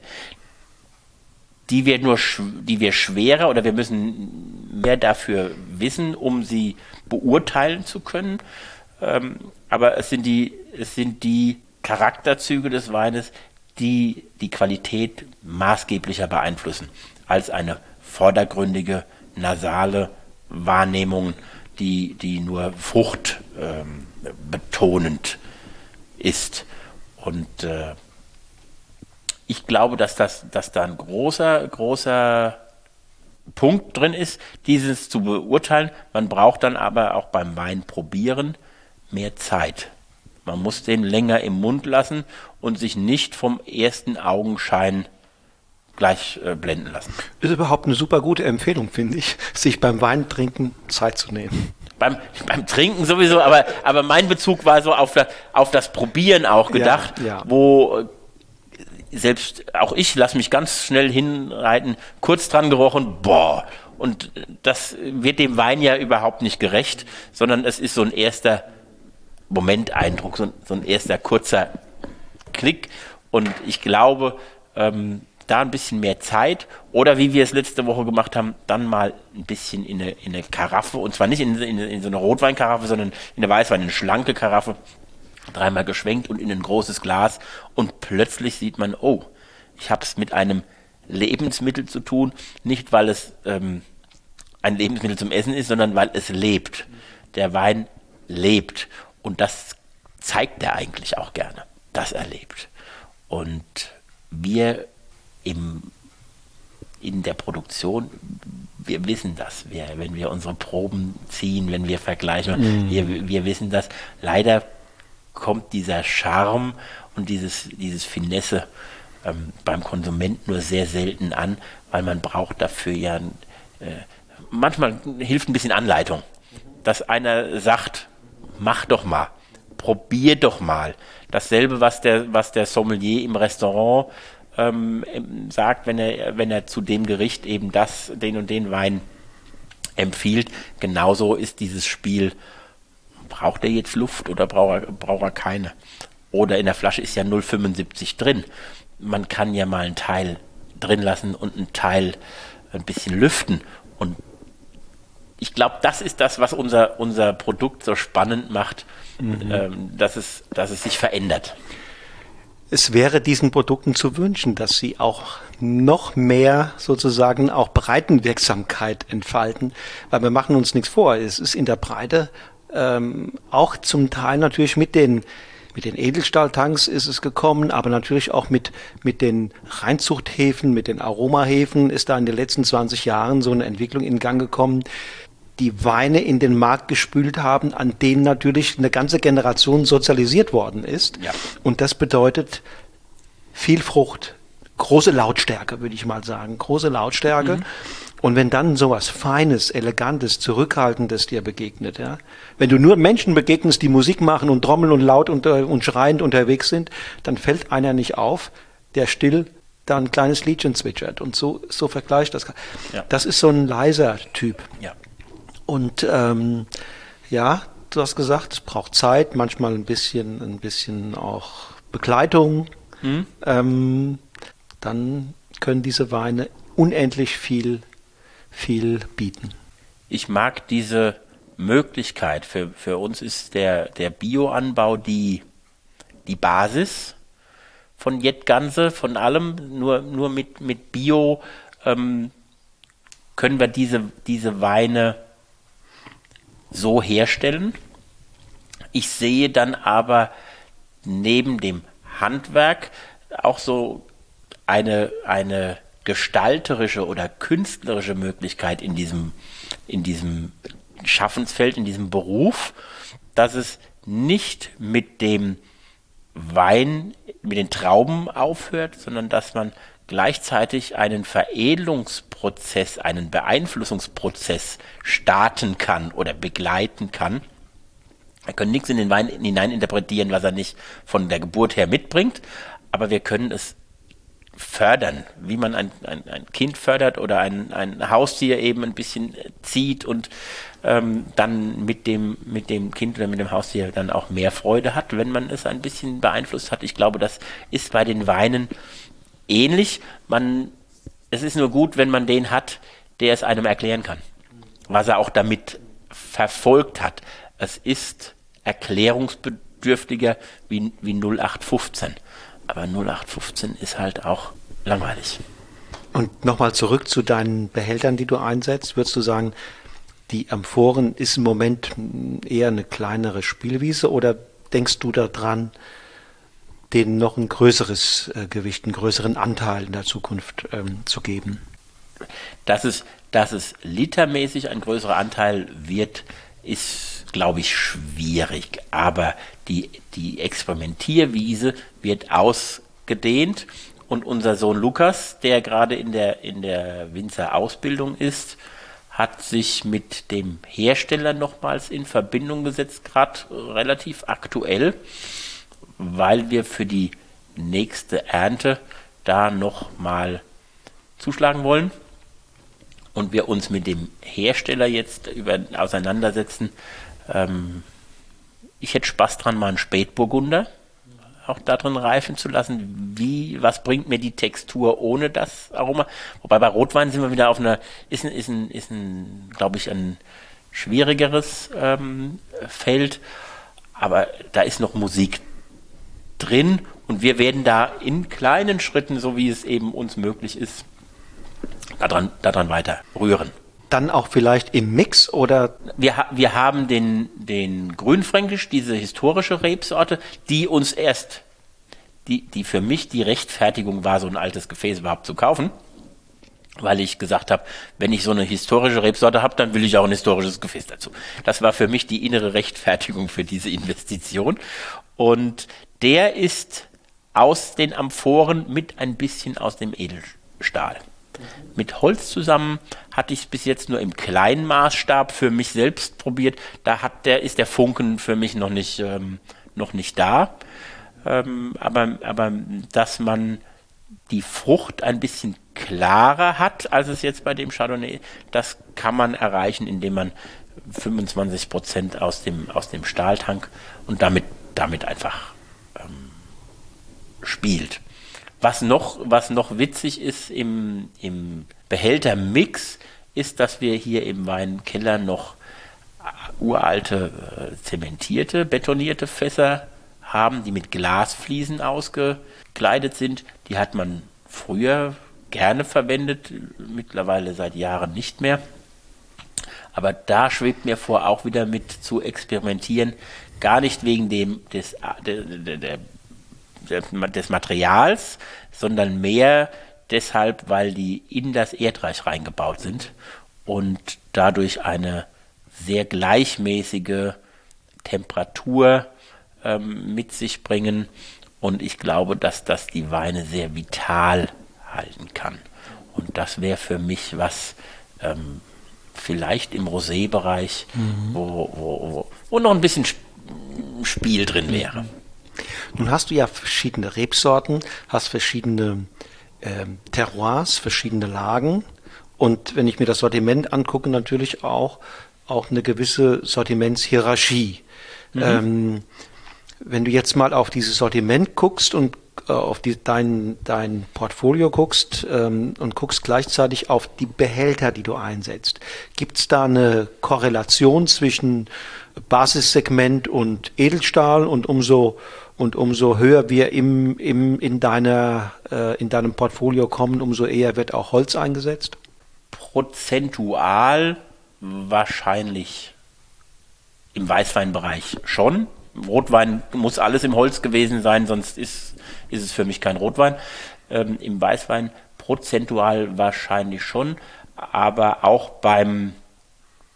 die wir nur, die wir schwerer oder wir müssen mehr dafür wissen, um sie beurteilen zu können. Ähm, aber es sind die, es sind die Charakterzüge des Weines, die die Qualität maßgeblicher beeinflussen als eine vordergründige, nasale Wahrnehmung, die, die nur Frucht ähm, betonend ist. Und äh, ich glaube, dass, das, dass da ein großer, großer Punkt drin ist, dieses zu beurteilen. Man braucht dann aber auch beim Wein probieren mehr Zeit. Man muss den länger im Mund lassen und sich nicht vom ersten Augenschein gleich äh, blenden lassen. Ist überhaupt eine super gute Empfehlung, finde ich, sich beim Weintrinken Zeit zu nehmen. Beim, beim Trinken sowieso, aber, aber mein Bezug war so auf das, auf das Probieren auch gedacht, ja, ja. wo äh, selbst auch ich lasse mich ganz schnell hinreiten, kurz dran gerochen, boah, und das wird dem Wein ja überhaupt nicht gerecht, sondern es ist so ein erster Momenteindruck, so, so ein erster kurzer Klick. Und ich glaube, ähm, da ein bisschen mehr Zeit oder wie wir es letzte Woche gemacht haben, dann mal ein bisschen in eine, in eine Karaffe. Und zwar nicht in, in, in so eine Rotweinkaraffe, sondern in eine Weißwein, in eine schlanke Karaffe, dreimal geschwenkt und in ein großes Glas. Und plötzlich sieht man, oh, ich habe es mit einem Lebensmittel zu tun, nicht weil es ähm, ein Lebensmittel zum Essen ist, sondern weil es lebt. Der Wein lebt und das zeigt er eigentlich auch gerne, dass er lebt. Und wir im, in der Produktion, wir wissen das, wir, wenn wir unsere Proben ziehen, wenn wir vergleichen, mhm. wir, wir wissen das. Leider kommt dieser Charme und dieses, dieses Finesse ähm, beim Konsument nur sehr selten an, weil man braucht dafür ja, äh, manchmal hilft ein bisschen Anleitung, dass einer sagt, mach doch mal probier doch mal. Dasselbe, was der, was der Sommelier im Restaurant ähm, sagt, wenn er, wenn er zu dem Gericht eben das, den und den Wein empfiehlt. Genauso ist dieses Spiel, braucht er jetzt Luft oder braucht er, braucht er keine? Oder in der Flasche ist ja 0,75 drin. Man kann ja mal einen Teil drin lassen und einen Teil ein bisschen lüften. Und ich glaube, das ist das, was unser, unser Produkt so spannend macht, mhm. ähm, dass, es, dass es sich verändert. Es wäre diesen Produkten zu wünschen, dass sie auch noch mehr sozusagen auch Breitenwirksamkeit entfalten, weil wir machen uns nichts vor. Es ist in der Breite ähm, auch zum Teil natürlich mit den mit den Edelstahltanks ist es gekommen, aber natürlich auch mit, mit den Reinzuchthäfen, mit den Aromahäfen ist da in den letzten 20 Jahren so eine Entwicklung in Gang gekommen, die Weine in den Markt gespült haben, an denen natürlich eine ganze Generation sozialisiert worden ist. Ja. Und das bedeutet viel Frucht, große Lautstärke, würde ich mal sagen, große Lautstärke. Mhm. Und wenn dann sowas Feines, Elegantes, Zurückhaltendes dir begegnet, ja, wenn du nur Menschen begegnest, die Musik machen und trommeln und laut und, und schreiend unterwegs sind, dann fällt einer nicht auf, der still da ein kleines Liedchen zwitschert. Und so, so vergleicht das. Ja. Das ist so ein leiser Typ. Ja. Und ähm, ja, du hast gesagt, es braucht Zeit, manchmal ein bisschen, ein bisschen auch Begleitung. Mhm. Ähm, dann können diese Weine unendlich viel viel bieten. Ich mag diese Möglichkeit. Für, für uns ist der, der Bioanbau die, die Basis von Jetganse, von allem. Nur, nur mit, mit Bio ähm, können wir diese, diese Weine so herstellen. Ich sehe dann aber neben dem Handwerk auch so eine, eine gestalterische oder künstlerische Möglichkeit in diesem, in diesem Schaffensfeld, in diesem Beruf, dass es nicht mit dem Wein, mit den Trauben aufhört, sondern dass man gleichzeitig einen Veredelungsprozess, einen Beeinflussungsprozess starten kann oder begleiten kann. Wir können nichts in den Wein hinein interpretieren, was er nicht von der Geburt her mitbringt, aber wir können es fördern, wie man ein, ein, ein Kind fördert oder ein, ein Haustier eben ein bisschen zieht und ähm, dann mit dem, mit dem Kind oder mit dem Haustier dann auch mehr Freude hat, wenn man es ein bisschen beeinflusst hat. Ich glaube, das ist bei den Weinen ähnlich. Man, es ist nur gut, wenn man den hat, der es einem erklären kann, was er auch damit verfolgt hat. Es ist erklärungsbedürftiger wie, wie 0815 aber 0815 ist halt auch langweilig. Und nochmal zurück zu deinen Behältern, die du einsetzt. Würdest du sagen, die Amphoren ist im Moment eher eine kleinere Spielwiese oder denkst du daran, denen noch ein größeres äh, Gewicht, einen größeren Anteil in der Zukunft ähm, zu geben? Dass es, dass es litermäßig ein größerer Anteil wird, ist, glaube ich, schwierig. Aber die, die Experimentierwiese wird ausgedehnt und unser Sohn Lukas, der gerade in der, in der Winzerausbildung ist, hat sich mit dem Hersteller nochmals in Verbindung gesetzt, gerade relativ aktuell, weil wir für die nächste Ernte da nochmal zuschlagen wollen und wir uns mit dem Hersteller jetzt über, auseinandersetzen. Ähm, ich hätte Spaß dran, mal einen Spätburgunder auch da drin reifen zu lassen. Wie, was bringt mir die Textur ohne das Aroma? Wobei bei Rotwein sind wir wieder auf einer, ist ein, ist ein, ist ein glaube ich, ein schwierigeres ähm, Feld. Aber da ist noch Musik drin und wir werden da in kleinen Schritten, so wie es eben uns möglich ist, daran, daran weiter rühren. Dann auch vielleicht im Mix oder? Wir, wir haben den, den Grünfränkisch, diese historische Rebsorte, die uns erst, die, die für mich die Rechtfertigung war, so ein altes Gefäß überhaupt zu kaufen. Weil ich gesagt habe, wenn ich so eine historische Rebsorte habe, dann will ich auch ein historisches Gefäß dazu. Das war für mich die innere Rechtfertigung für diese Investition. Und der ist aus den Amphoren mit ein bisschen aus dem Edelstahl. Mit Holz zusammen hatte ich es bis jetzt nur im kleinen Maßstab für mich selbst probiert. Da hat der, ist der Funken für mich noch nicht, ähm, noch nicht da. Ähm, aber, aber dass man die Frucht ein bisschen klarer hat, als es jetzt bei dem Chardonnay, das kann man erreichen, indem man 25 Prozent aus dem, aus dem Stahltank und damit, damit einfach ähm, spielt. Was noch, was noch witzig ist im, im Behältermix, ist, dass wir hier im Weinkeller noch uralte, äh, zementierte, betonierte Fässer haben, die mit Glasfliesen ausgekleidet sind. Die hat man früher gerne verwendet, mittlerweile seit Jahren nicht mehr. Aber da schwebt mir vor, auch wieder mit zu experimentieren, gar nicht wegen dem des, der, der, des Materials, sondern mehr deshalb, weil die in das Erdreich reingebaut sind und dadurch eine sehr gleichmäßige Temperatur ähm, mit sich bringen. Und ich glaube, dass das die Weine sehr vital halten kann. Und das wäre für mich was, ähm, vielleicht im Rosé-Bereich, mhm. wo, wo, wo, wo, noch ein bisschen Spiel drin wäre. Nun hast du ja verschiedene Rebsorten, hast verschiedene äh, Terroirs, verschiedene Lagen und wenn ich mir das Sortiment angucke, natürlich auch, auch eine gewisse Sortimentshierarchie. Mhm. Ähm, wenn du jetzt mal auf dieses Sortiment guckst und auf die, dein, dein Portfolio guckst ähm, und guckst gleichzeitig auf die Behälter, die du einsetzt, gibt es da eine Korrelation zwischen Basissegment und Edelstahl und umso und umso höher wir im, im, in, deiner, äh, in deinem Portfolio kommen, umso eher wird auch Holz eingesetzt? Prozentual wahrscheinlich im Weißweinbereich schon. Rotwein muss alles im Holz gewesen sein, sonst ist, ist es für mich kein Rotwein. Ähm, Im Weißwein prozentual wahrscheinlich schon, aber auch beim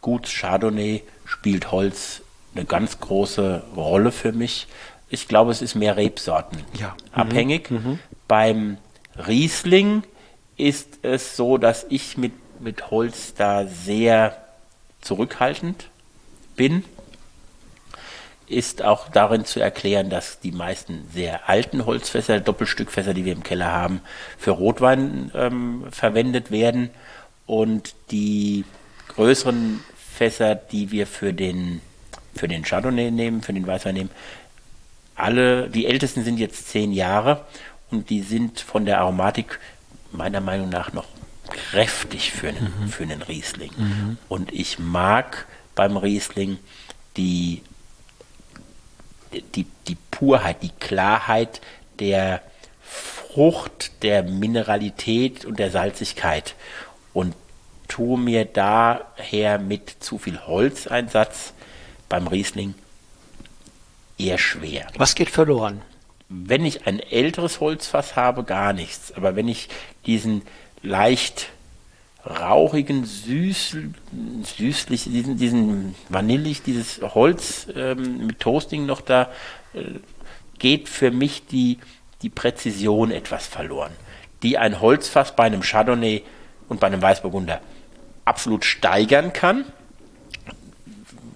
Gut Chardonnay spielt Holz eine ganz große Rolle für mich. Ich glaube, es ist mehr Rebsorten ja. abhängig. Mhm. mhm. Beim Riesling ist es so, dass ich mit, mit Holz da sehr zurückhaltend bin ist auch darin zu erklären, dass die meisten sehr alten Holzfässer, Doppelstückfässer, die wir im Keller haben, für Rotwein ähm, verwendet werden und die größeren Fässer, die wir für den, für den Chardonnay nehmen, für den Weißwein nehmen, alle, die ältesten sind jetzt zehn Jahre und die sind von der Aromatik meiner Meinung nach noch kräftig für einen, mhm. für einen Riesling. Mhm. Und ich mag beim Riesling die die, die Purheit, die Klarheit der Frucht, der Mineralität und der Salzigkeit und tue mir daher mit zu viel Holzeinsatz beim Riesling eher schwer. Was geht verloren? Wenn ich ein älteres Holzfass habe, gar nichts. Aber wenn ich diesen leicht rauchigen, süß, süßlich, diesen, diesen vanillig, dieses Holz ähm, mit Toasting noch da, äh, geht für mich die, die Präzision etwas verloren, die ein Holzfass bei einem Chardonnay und bei einem Weißburgunder absolut steigern kann.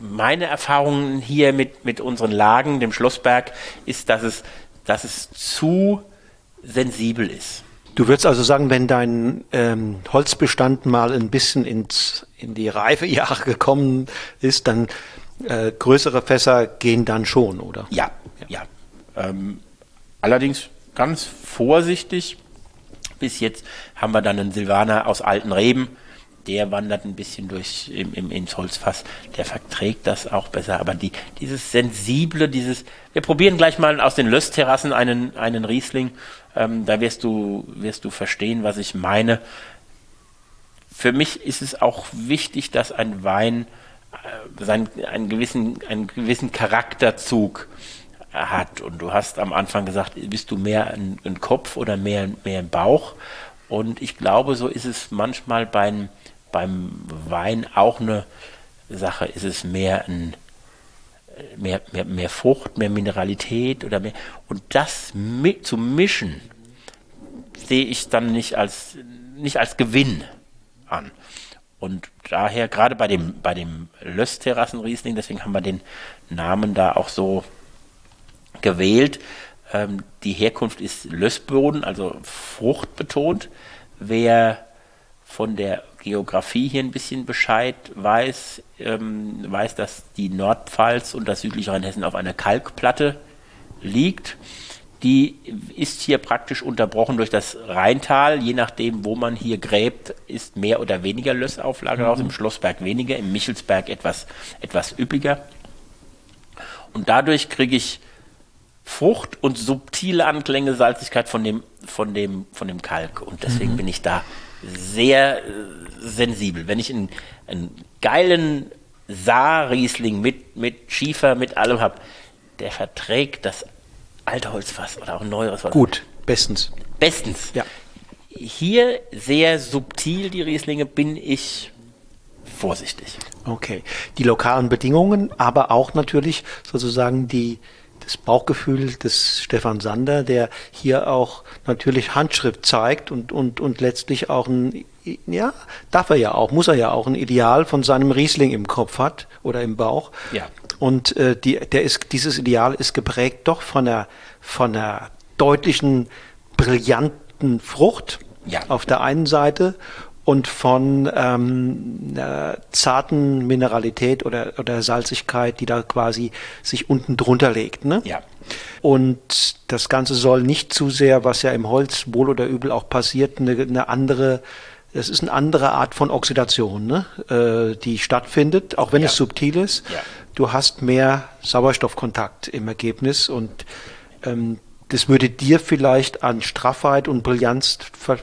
Meine Erfahrung hier mit, mit unseren Lagen, dem Schlossberg, ist, dass es, dass es zu sensibel ist. Du würdest also sagen, wenn dein ähm, Holzbestand mal ein bisschen ins, in die Reifejahre gekommen ist, dann äh, größere Fässer gehen dann schon, oder? Ja, ja. Ähm, allerdings ganz vorsichtig. Bis jetzt haben wir dann einen Silvaner aus alten Reben. Der wandert ein bisschen durch im, im, ins Holzfass. Der verträgt das auch besser. Aber die, dieses sensible, dieses. Wir probieren gleich mal aus den Lössterrassen einen, einen Riesling ähm, da wirst du, wirst du verstehen, was ich meine. Für mich ist es auch wichtig, dass ein Wein äh, seinen, einen, gewissen, einen gewissen Charakterzug hat. Und du hast am Anfang gesagt, bist du mehr ein, ein Kopf oder mehr, mehr ein Bauch? Und ich glaube, so ist es manchmal beim, beim Wein auch eine Sache. Ist es mehr ein, mehr, mehr, mehr Frucht, mehr Mineralität oder mehr. Und das mit, zu mischen, sehe ich dann nicht als, nicht als Gewinn an. Und daher, gerade bei dem, bei dem Lössterrassen-Riesling, deswegen haben wir den Namen da auch so gewählt. Ähm, die Herkunft ist Lössboden, also fruchtbetont. Wer von der Geografie hier ein bisschen Bescheid weiß, ähm, weiß, dass die Nordpfalz und das südliche Rheinhessen auf einer Kalkplatte liegt. Die ist hier praktisch unterbrochen durch das Rheintal. Je nachdem, wo man hier gräbt, ist mehr oder weniger Lössauflage raus. Mhm. Im Schlossberg weniger, im Michelsberg etwas, etwas üppiger. Und dadurch kriege ich Frucht und subtile Anklänge, Salzigkeit von dem, von dem, von dem Kalk. Und deswegen mhm. bin ich da sehr äh, sensibel. Wenn ich einen, einen geilen Saarriesling mit, mit Schiefer, mit allem habe, der verträgt das alte Holzfass oder auch ein neueres Holz. Gut, bestens. Bestens. Ja. Hier sehr subtil die Rieslinge bin ich vorsichtig. Okay. Die lokalen Bedingungen, aber auch natürlich sozusagen die das Bauchgefühl des Stefan Sander, der hier auch natürlich Handschrift zeigt und, und, und letztlich auch ein, ja, darf er ja auch, muss er ja auch ein Ideal von seinem Riesling im Kopf hat oder im Bauch. Ja. Und äh, die, der ist, dieses Ideal ist geprägt doch von einer, von einer deutlichen, brillanten Frucht ja. auf der einen Seite und von ähm, einer zarten Mineralität oder, oder Salzigkeit, die da quasi sich unten drunter legt. Ne? Ja. Und das Ganze soll nicht zu sehr, was ja im Holz wohl oder übel auch passiert, eine, eine andere es ist eine andere Art von Oxidation, ne? äh, die stattfindet, auch wenn ja. es subtil ist. Ja. Du hast mehr Sauerstoffkontakt im Ergebnis und ähm, das würde dir vielleicht an Straffheit und Brillanz ver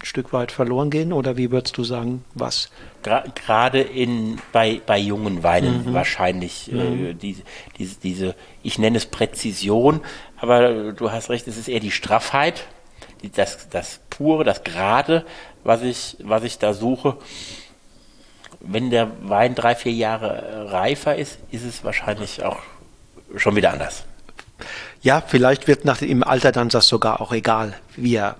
ein Stück weit verloren gehen? Oder wie würdest du sagen, was? Gerade in, bei, bei jungen Weinen mhm. wahrscheinlich mhm. Äh, diese, diese, diese, ich nenne es Präzision, aber du hast recht, es ist eher die Straffheit, die, das, das Pure, das Gerade, was ich, was ich da suche. Wenn der Wein drei, vier Jahre reifer ist, ist es wahrscheinlich auch schon wieder anders. Ja, vielleicht wird nach dem Alter dann das sogar auch egal, wie er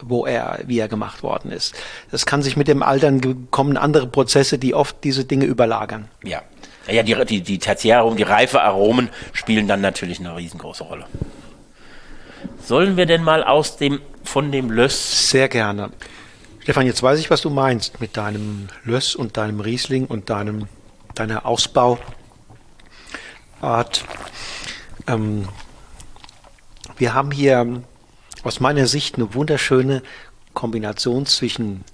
wo er, wie er gemacht worden ist. Das kann sich mit dem Altern kommen andere Prozesse, die oft diese Dinge überlagern. Ja. Ja, die, die, die Tertiäraromen, die reife Aromen spielen dann natürlich eine riesengroße Rolle. Sollen wir denn mal aus dem, von dem Löss? Sehr gerne. Stefan, jetzt weiß ich, was du meinst mit deinem Löss und deinem Riesling und deinem, deiner Ausbauart. Ähm, wir haben hier aus meiner Sicht eine wunderschöne Kombination zwischen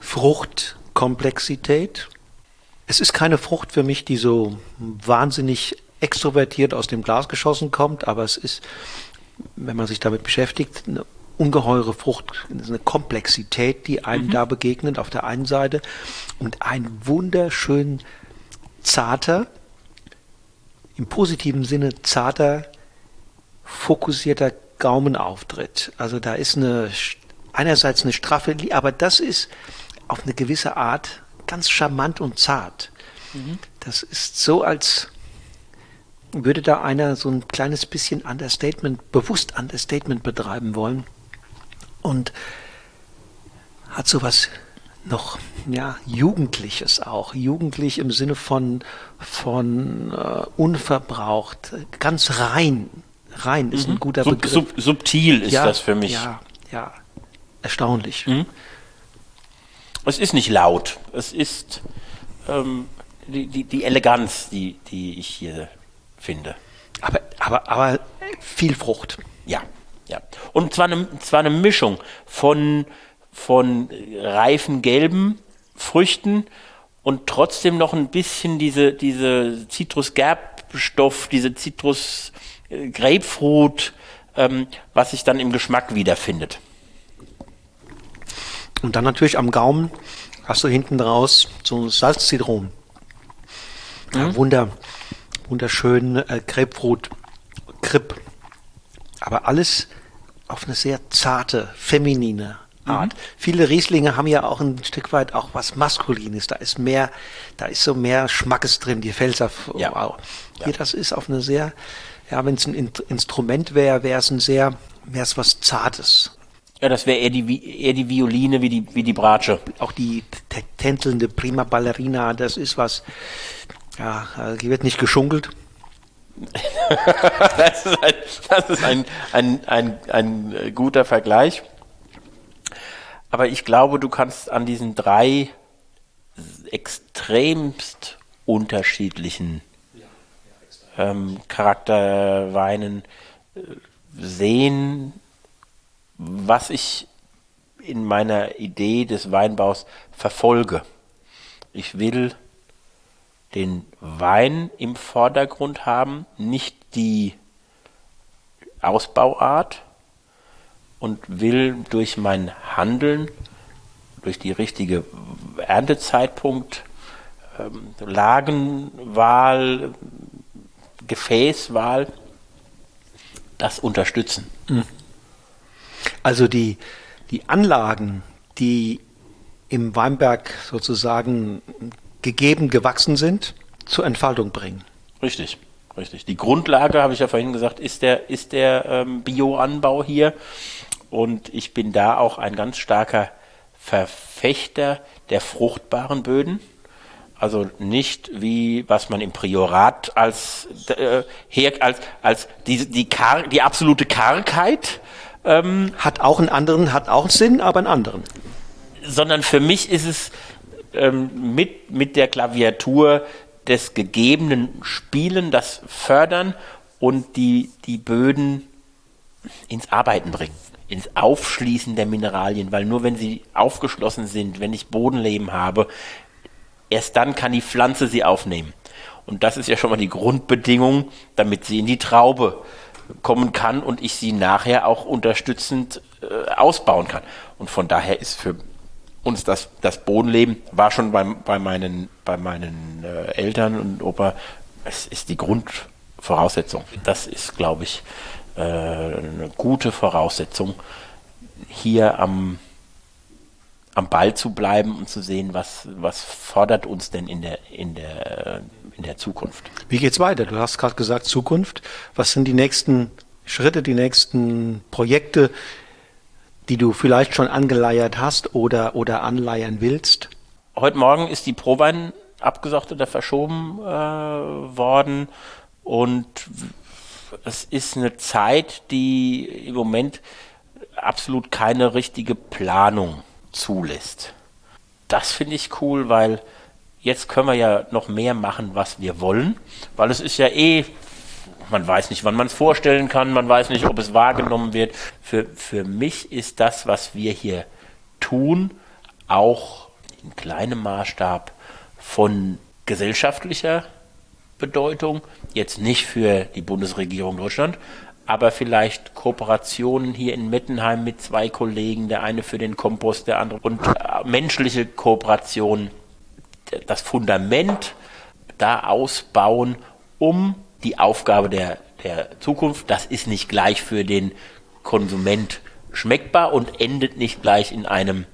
Fruchtkomplexität. Es ist keine Frucht für mich, die so wahnsinnig extrovertiert aus dem Glas geschossen kommt, aber es ist, wenn man sich damit beschäftigt, eine ungeheure Frucht, eine Komplexität, die einem mhm. da begegnet auf der einen Seite und ein wunderschön zarter, im positiven Sinne zarter, fokussierter Gaumenauftritt. Also da ist eine einerseits eine straffe, aber das ist auf eine gewisse Art ganz charmant und zart. Mhm. Das ist so, als würde da einer so ein kleines bisschen Understatement, bewusst Understatement betreiben wollen und hat so was noch ja Jugendliches auch jugendlich im Sinne von von äh, unverbraucht ganz rein rein ist mhm. ein guter Begriff. Sub, subtil ist ja, das für mich. Ja, ja, erstaunlich. Mhm. Es ist nicht laut, es ist ähm, die, die, die Eleganz, die, die ich hier finde. Aber, aber, aber viel Frucht. Ja, ja. Und zwar eine, zwar eine Mischung von, von reifen gelben Früchten und trotzdem noch ein bisschen diese, diese Zitrusgerbstoff, diese Zitrus, Grapefruit, ähm, was sich dann im Geschmack wiederfindet. Und dann natürlich am Gaumen hast du hinten draus so Salzzitronen. Mhm. Ja, wunder, wunderschön äh, Grapefruit, Grip. Aber alles auf eine sehr zarte, feminine Art. Mhm. Viele Rieslinge haben ja auch ein Stück weit auch was Maskulines. Da ist mehr, da ist so mehr Schmackes drin, die Pfälzer. Ja. Wow. Hier, ja. das ist auf eine sehr ja, wenn es ein Instrument wäre, wäre es ein sehr, wäre es was Zartes. Ja, das wäre eher die, eher die Violine wie die, wie die Bratsche. Auch die tänzelnde Prima Ballerina, das ist was, ja, die wird nicht geschunkelt. das ist, ein, das ist ein, ein, ein, ein guter Vergleich. Aber ich glaube, du kannst an diesen drei extremst unterschiedlichen ähm, Charakterweinen äh, sehen, was ich in meiner Idee des Weinbaus verfolge. Ich will den Wein im Vordergrund haben, nicht die Ausbauart und will durch mein Handeln, durch die richtige Erntezeitpunkt, ähm, Lagenwahl, Gefäßwahl, das unterstützen. Mhm. Also die, die Anlagen, die im Weinberg sozusagen gegeben, gewachsen sind, zur Entfaltung bringen. Richtig, richtig. Die Grundlage, habe ich ja vorhin gesagt, ist der, ist der ähm, Bioanbau hier. Und ich bin da auch ein ganz starker Verfechter der fruchtbaren Böden. Also nicht wie was man im Priorat als äh, her, als als die die, Kar die absolute Kargheit ähm, hat auch einen anderen hat auch einen Sinn, aber einen anderen. Sondern für mich ist es ähm, mit, mit der Klaviatur des gegebenen Spielen das fördern und die, die Böden ins Arbeiten bringen, ins Aufschließen der Mineralien, weil nur wenn sie aufgeschlossen sind, wenn ich Bodenleben habe, erst dann kann die Pflanze sie aufnehmen. Und das ist ja schon mal die Grundbedingung, damit sie in die Traube kommen kann und ich sie nachher auch unterstützend äh, ausbauen kann. Und von daher ist für uns das, das Bodenleben war schon beim, bei meinen, bei meinen äh, Eltern und Opa, es ist die Grundvoraussetzung. Das ist, glaube ich, äh, eine gute Voraussetzung, hier am, am Ball zu bleiben und zu sehen, was, was fordert uns denn in der, in der, in der Zukunft. Wie geht's weiter? Du hast gerade gesagt Zukunft. Was sind die nächsten Schritte, die nächsten Projekte, die du vielleicht schon angeleiert hast oder, oder anleiern willst? Heute Morgen ist die Prowein abgesagt oder verschoben äh, worden und es ist eine Zeit, die im Moment absolut keine richtige Planung zulässt. Das finde ich cool, weil jetzt können wir ja noch mehr machen, was wir wollen, weil es ist ja eh man weiß nicht, wann man es vorstellen kann, man weiß nicht, ob es wahrgenommen wird. Für, für mich ist das, was wir hier tun, auch in kleinem Maßstab von gesellschaftlicher Bedeutung, jetzt nicht für die Bundesregierung Deutschland, aber vielleicht Kooperationen hier in Mettenheim mit zwei Kollegen, der eine für den Kompost, der andere und äh, menschliche Kooperationen, das Fundament da ausbauen, um die Aufgabe der, der Zukunft. Das ist nicht gleich für den Konsument schmeckbar und endet nicht gleich in einem,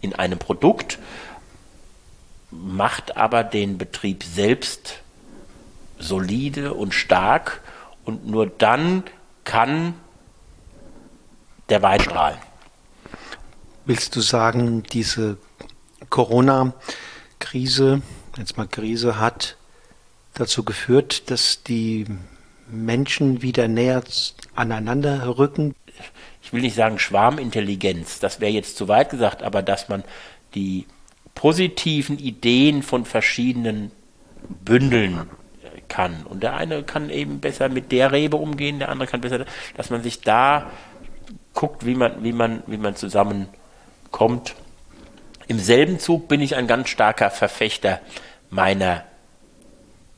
in einem Produkt, macht aber den Betrieb selbst solide und stark und nur dann kann der Wein strahlen. Willst du sagen, diese Corona-Krise, jetzt mal Krise, hat dazu geführt, dass die Menschen wieder näher aneinander rücken? Ich will nicht sagen Schwarmintelligenz, das wäre jetzt zu weit gesagt, aber dass man die positiven Ideen von verschiedenen bündeln kann. Und der eine kann eben besser mit der Rebe umgehen, der andere kann besser, dass man sich da guckt, wie man, wie man, wie man zusammenkommt. Im selben Zug bin ich ein ganz starker Verfechter meiner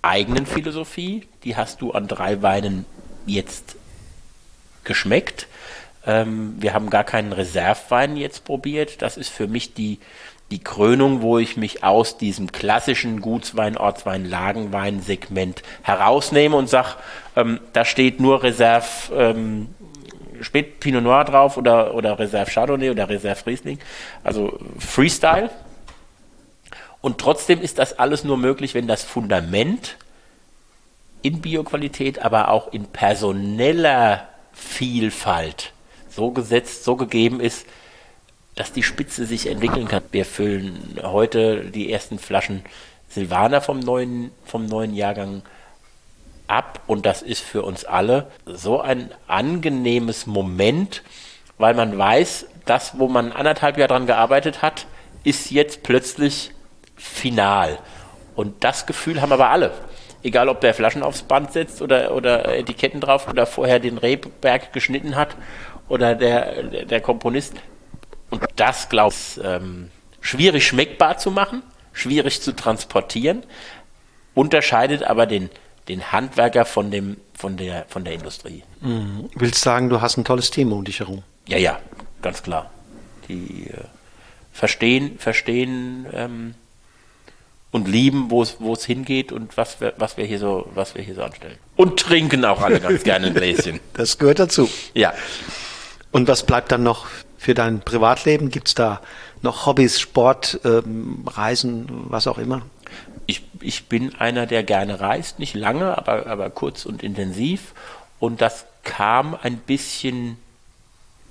eigenen Philosophie. Die hast du an drei Weinen jetzt geschmeckt. Ähm, wir haben gar keinen Reservewein jetzt probiert. Das ist für mich die, die Krönung, wo ich mich aus diesem klassischen Gutswein, Ortswein, Lagenwein Segment herausnehme und sage, ähm, da steht nur Reserve ähm, Spät Pinot Noir drauf oder, oder Reserve Chardonnay oder Reserve Riesling. Also Freestyle. Und trotzdem ist das alles nur möglich, wenn das Fundament in Bioqualität, aber auch in personeller Vielfalt so gesetzt, so gegeben ist, dass die Spitze sich entwickeln kann. Wir füllen heute die ersten Flaschen Silvaner vom neuen, vom neuen Jahrgang ab und das ist für uns alle so ein angenehmes Moment, weil man weiß, das, wo man anderthalb Jahre dran gearbeitet hat, ist jetzt plötzlich final. Und das Gefühl haben aber alle. Egal, ob der Flaschen aufs Band setzt oder, oder Etiketten drauf oder vorher den Rehberg geschnitten hat oder der, der Komponist. Und das, glaube ich, ähm, schwierig schmeckbar zu machen, schwierig zu transportieren, unterscheidet aber den, den Handwerker von, dem, von, der, von der Industrie. Mhm. Willst sagen, du hast ein tolles Team um dich herum? Ja, ja, ganz klar. Die äh, verstehen, verstehen ähm, und lieben, wo es hingeht und was wir, was wir hier so, was wir hier so anstellen. Und trinken auch alle ganz gerne ein Gläschen. Das gehört dazu. Ja. Und was bleibt dann noch für dein Privatleben? Gibt es da noch Hobbys, Sport, ähm, Reisen, was auch immer? Ich, ich bin einer, der gerne reist, nicht lange, aber, aber kurz und intensiv. Und das kam ein bisschen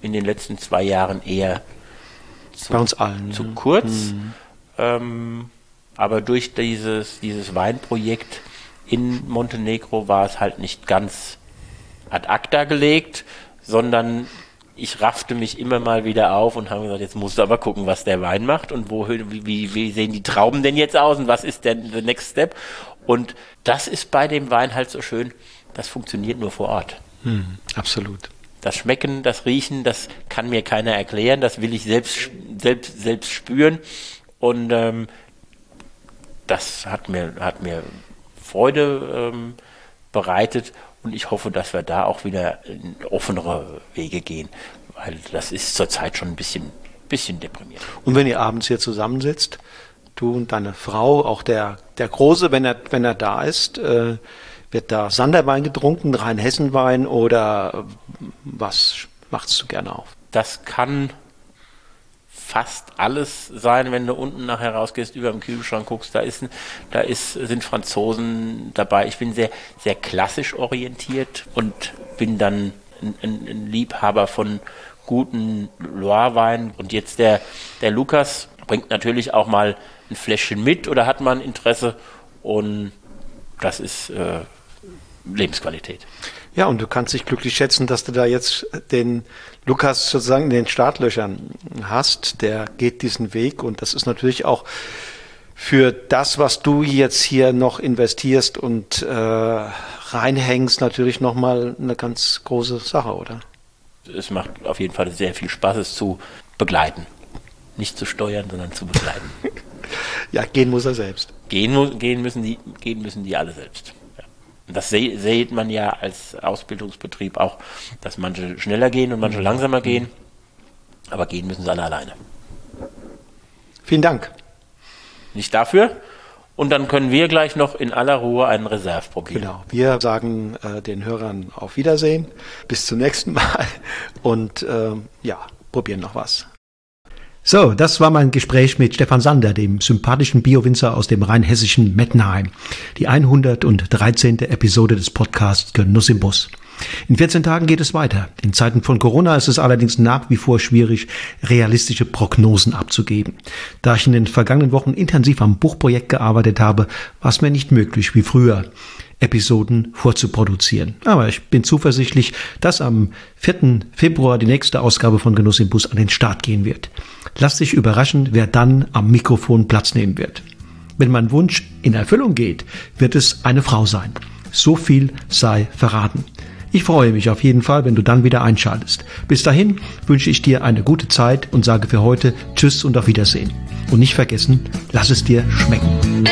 in den letzten zwei Jahren eher zu, Bei uns allen, zu ja. kurz. Mhm. Ähm, aber durch dieses, dieses Weinprojekt in Montenegro war es halt nicht ganz ad acta gelegt, sondern ich raffte mich immer mal wieder auf und habe gesagt, jetzt musst du aber gucken, was der Wein macht und wo, wie, wie sehen die Trauben denn jetzt aus und was ist denn the next step? Und das ist bei dem Wein halt so schön, das funktioniert nur vor Ort. Hm, absolut. Das Schmecken, das Riechen, das kann mir keiner erklären, das will ich selbst, selbst, selbst spüren. Und ähm, das hat mir, hat mir Freude ähm, bereitet und ich hoffe, dass wir da auch wieder in offenere Wege gehen, weil das ist zurzeit schon ein bisschen, bisschen deprimierend. Und wenn ihr abends hier zusammensitzt, du und deine Frau, auch der, der Große, wenn er, wenn er da ist, äh, wird da Sanderwein getrunken, Rheinhessenwein oder was machst du gerne auf? Das kann fast alles sein, wenn du unten nachher rausgehst, über dem Kühlschrank guckst, da ist, da ist, sind Franzosen dabei. Ich bin sehr, sehr klassisch orientiert und bin dann ein, ein, Liebhaber von guten Loire-Wein. Und jetzt der, der Lukas bringt natürlich auch mal ein Fläschchen mit oder hat mal ein Interesse und das ist äh, Lebensqualität. Ja, und du kannst dich glücklich schätzen, dass du da jetzt den Lukas sozusagen in den Startlöchern hast. Der geht diesen Weg und das ist natürlich auch für das, was du jetzt hier noch investierst und äh, reinhängst, natürlich nochmal eine ganz große Sache, oder? Es macht auf jeden Fall sehr viel Spaß, es zu begleiten. Nicht zu steuern, sondern zu begleiten. ja, gehen muss er selbst. Gehen, gehen, müssen, die, gehen müssen die alle selbst. Das sieht man ja als Ausbildungsbetrieb auch, dass manche schneller gehen und manche langsamer gehen. Aber gehen müssen sie alle alleine. Vielen Dank. Nicht dafür. Und dann können wir gleich noch in aller Ruhe einen Reserve probieren. Genau. Wir sagen äh, den Hörern auf Wiedersehen. Bis zum nächsten Mal. Und äh, ja, probieren noch was. So, das war mein Gespräch mit Stefan Sander, dem sympathischen Biowinzer aus dem rheinhessischen Mettenheim. Die 113. Episode des Podcasts Genuss im Bus. In 14 Tagen geht es weiter. In Zeiten von Corona ist es allerdings nach wie vor schwierig, realistische Prognosen abzugeben. Da ich in den vergangenen Wochen intensiv am Buchprojekt gearbeitet habe, war es mir nicht möglich wie früher. Episoden vorzuproduzieren. Aber ich bin zuversichtlich, dass am 4. Februar die nächste Ausgabe von Genuss im Bus an den Start gehen wird. Lass dich überraschen, wer dann am Mikrofon Platz nehmen wird. Wenn mein Wunsch in Erfüllung geht, wird es eine Frau sein. So viel sei verraten. Ich freue mich auf jeden Fall, wenn du dann wieder einschaltest. Bis dahin wünsche ich dir eine gute Zeit und sage für heute Tschüss und auf Wiedersehen. Und nicht vergessen, lass es dir schmecken.